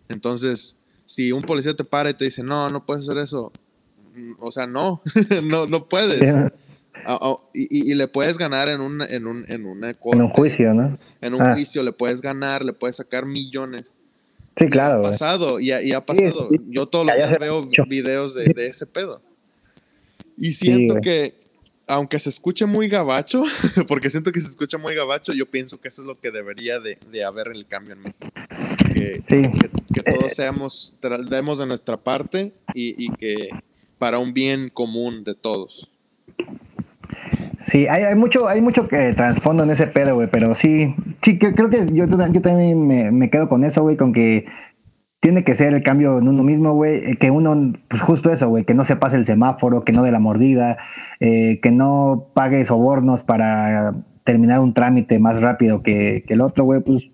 Entonces, si un policía te para y te dice, no, no puedes hacer eso, mm, o sea, no, (laughs) no, no puedes. Y, le puedes ganar en un, en un, en en un juicio, ¿no? En un ah. juicio le puedes ganar, le puedes sacar millones. Sí, claro. ha pasado, y, ha pasado. Yo todos los días veo videos de, de, ese pedo. Y siento que, aunque se escuche muy gabacho, (laughs) porque siento que se escucha muy gabacho, yo pienso que eso es lo que debería de, de haber el cambio en México. Que, que, todos eh, seamos, demos de nuestra parte y, y que para un bien común de todos. Sí, hay, mucho, hay mucho que trasfondo en ese pedo, güey, pero sí, sí, creo que yo, también me, me, quedo con eso, güey, con que tiene que ser el cambio en uno mismo, güey, eh, que uno, pues justo eso, güey, que no se pase el semáforo, que no dé la mordida, eh, que no pague sobornos para terminar un trámite más rápido que, el otro, güey, pues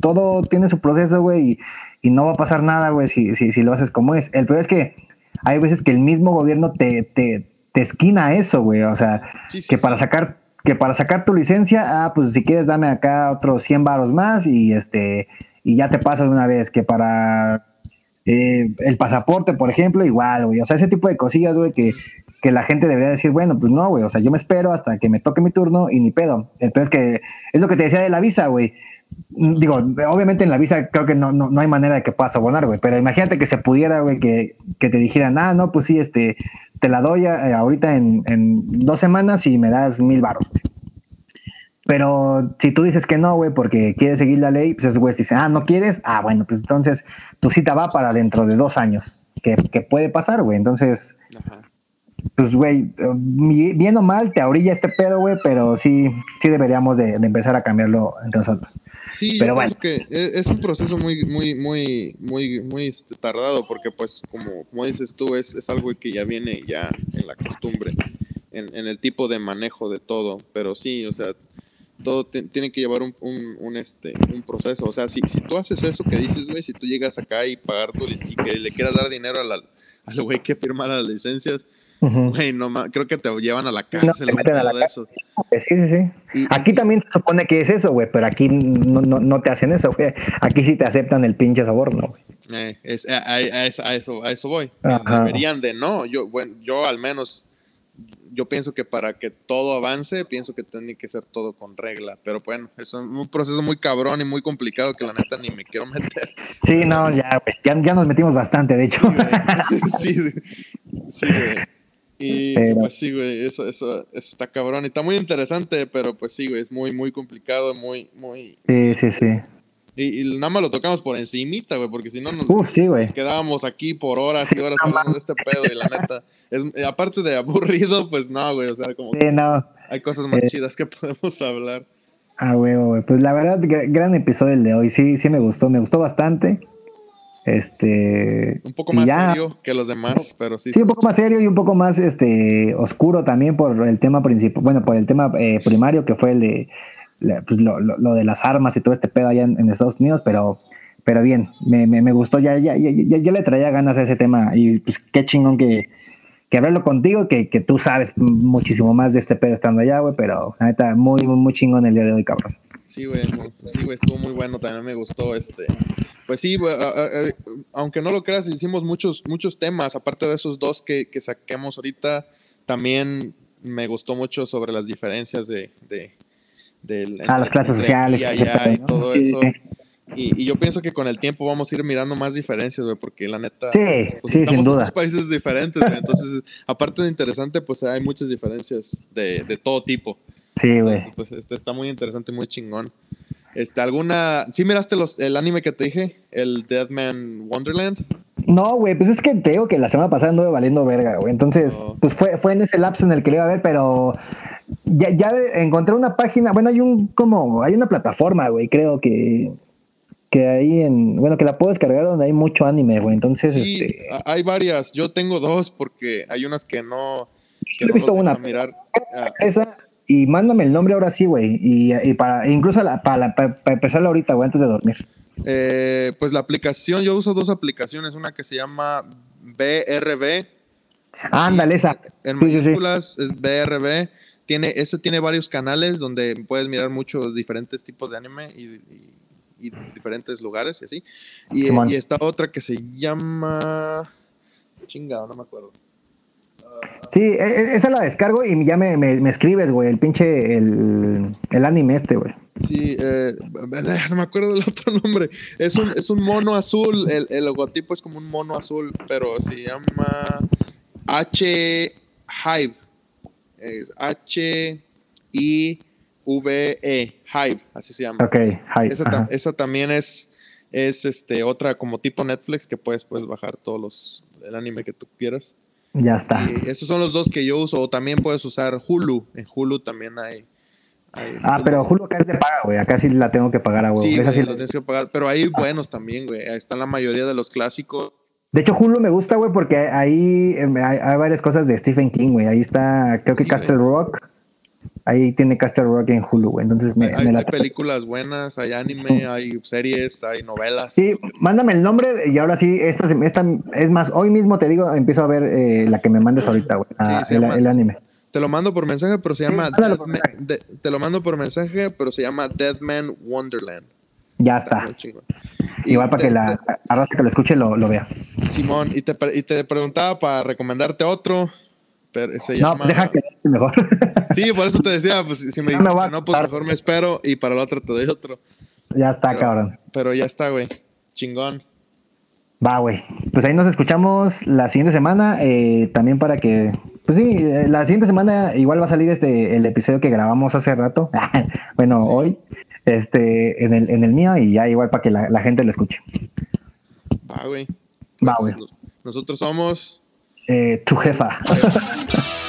todo tiene su proceso, güey, y, no va a pasar nada, güey, si, si, si, lo haces como es. El peor es que hay veces que el mismo gobierno te, te, te esquina eso, güey, o sea, que para sacar que para sacar tu licencia, ah, pues si quieres dame acá otros 100 varos más y este y ya te pasa de una vez, que para eh, el pasaporte, por ejemplo, igual, güey. O sea, ese tipo de cosillas, güey, que, que la gente debería decir, bueno, pues no, güey, o sea, yo me espero hasta que me toque mi turno y ni pedo. Entonces, que es lo que te decía de la visa, güey. Digo, obviamente en la visa creo que no, no, no hay manera de que puedas abonar, güey, pero imagínate que se pudiera, güey, que, que te dijeran, ah, no, pues sí, este, te la doy eh, ahorita en, en, dos semanas y me das mil baros. Pero si tú dices que no, güey, porque quieres seguir la ley, pues esos güeyes dicen, ah, ¿no quieres? Ah, bueno, pues entonces tu cita va para dentro de dos años. Que, puede pasar, güey. Entonces, pues, güey, bien o mal te orilla este pedo, güey, pero sí, sí deberíamos de, empezar a cambiarlo entre nosotros. Sí, pero bueno. que e, es un proceso muy, muy, muy, muy, muy este, tardado, porque pues, como, como dices tú, es, es algo que ya viene ya en la costumbre, en, en el tipo de manejo de todo. Pero sí, o sea, todo tiene que llevar un, un, este, un proceso. O sea, si, si tú haces eso que dices, güey, si tú llegas acá y pagar tu y que le quieras dar dinero al güey que firma las licencias, güey, no creo que te llevan a la cárcel. No, te a la eso. Sí, sí, sí. aquí también se supone que es eso, güey, pero aquí no, no, no, te hacen eso, güey. Aquí sí te aceptan el pinche soborno, güey. Eh, es, a, a, eso, a eso voy. Deberían de no. Yo, bueno, yo al menos yo pienso que para que todo avance, pienso que tiene que ser todo con regla. Pero bueno, es un proceso muy cabrón y muy complicado que la neta ni me quiero meter. Sí, no, ya, ya, nos metimos bastante, de hecho. Sí, (laughs) sí, güey. Y pues sí, güey, eso, eso, eso está cabrón. Y está muy interesante, pero pues sí, güey, es muy, muy complicado, muy, muy... Sí, sí, sí. Y, nada más lo tocamos por encimita, güey, porque si no nos quedábamos aquí por horas y horas hablando de este pedo y la neta, es, aparte de aburrido, pues no, güey, o sea, como hay cosas más eh, chidas que (laughs) podemos hablar. Ah, güey, güey, pues la verdad, gran episodio el de hoy, sí, sí me gustó, me gustó bastante. Este. Un poco más serio que los demás, pero sí. Sí, un poco más serio y un poco más este oscuro también por el tema principal, bueno, por el tema eh, primario que fue el de pues, lo, lo, de las armas y todo este pedo allá en, Estados Unidos, pero, pero bien, me, me, gustó, ya, ya, ya, ya, le traía ganas a ese tema y pues qué chingón que, que hablarlo contigo, que, que tú sabes muchísimo más de este pedo estando allá, güey, pero la neta, muy, muy, muy chingón el día de hoy, cabrón. Sí, güey, sí, güey, estuvo muy bueno, también me gustó este. Pues sí, aunque no lo creas, hicimos muchos, muchos temas, aparte de esos dos que, que saquemos ahorita, también me gustó mucho sobre las diferencias de, de del, ah, las clases sociales y todo eso. Y, yo pienso que con el tiempo vamos a ir mirando más diferencias, güey, porque la neta, sí, pues, sí, estamos en dos países diferentes, güey. Entonces, aparte de interesante, pues hay muchas diferencias de, de todo tipo. Sí, güey. Pues este está muy interesante, muy chingón. Este, ¿alguna. ¿Sí miraste los, el anime que te dije? El Deadman Wonderland. No, güey, pues es que te digo que la semana pasada anduve valiendo verga, güey. Entonces, pues fue, fue en ese lapso en el que le iba a ver, pero ya, ya encontré una página, bueno, hay un como, hay una plataforma, güey, creo que que hay en, bueno, que la puedo descargar donde hay mucho anime, güey. Entonces, Sí, este, hay varias. Yo tengo dos porque hay unas que no. Que Yo he visto una. Mirar. Ah, esa y mándame el nombre ahora sí, güey. Y, y para, incluso la- para, para, para empezarla ahorita, güey, antes de dormir. eh, pues la aplicación, yo uso dos aplicaciones. Una que se llama BRB. Ándale, esa. En sí. mayúsculas es BRB. Tiene, ese tiene varios canales donde puedes mirar muchos diferentes tipos de anime y, y- y diferentes lugares y así. Y, y está otra que se llama. Chingado, no me acuerdo. Sí, e- e- esa la descargo y ya me, me, me escribes, güey, el pinche, el, el anime este, güey. Sí, eh, (laughs) no me acuerdo del otro nombre. Es un, es un mono azul. El, el logotipo es como un mono azul, pero se llama H Hive. Es H I V E Hive, así se llama. Ok, hi. Esa, también es, es este otra como tipo Netflix que puedes, puedes bajar todos los el anime que tú quieras. Ya está. Y esos son los dos que yo uso. O también puedes usar Hulu. En Hulu también hay. hay Ah, pero Hulu acá es de paga, güey. Acá sí la tengo que pagar a huevo. Sí, güey, sí los tienes que pagar. Pero hay buenos también, güey. Ahí están la mayoría de los clásicos. De hecho, Hulu me gusta, güey, porque ahí hay, hay varias cosas de Stephen King, güey. Ahí está, creo que Sí, Castle Rock. Ahí tiene Castle Rock en Hulu, güey. Entonces me, hay, me la hay películas buenas, hay anime, hay series, hay novelas. Sí, mándame el nombre y ahora sí, esta, esta es más, hoy mismo te digo, empiezo a ver eh, la que me mandes ahorita, güey. ah, Sí, el, el anime. Te lo mando por mensaje, pero se llama Deathman- de- te lo mando por mensaje, pero se llama Deadman Wonderland. Ya Está. Igual Y para te- que la, la raza que lo escuche lo, lo vea. te- Simón, y te, y te preguntaba para recomendarte otro, pero se No, llama... deja que mejor. (laughs) Sí, por eso te decía, pues si me (laughs) No dices a que no, pues mejor me espero y para el otro te doy otro. ya está, Pero- cabrón. Pero ya está, güey. Chingón. Va, güey. Pues ahí nos escuchamos la siguiente semana. eh, también para que. Pues sí, eh, la siguiente semana igual va a salir este el episodio que grabamos hace rato. (laughs) bueno, hoy. Este, en el, en el mío, y ya igual para que la, la gente lo escuche. Va, güey. Va, Pues, güey. Nosotros somos... Eh, tu jefa. (laughs)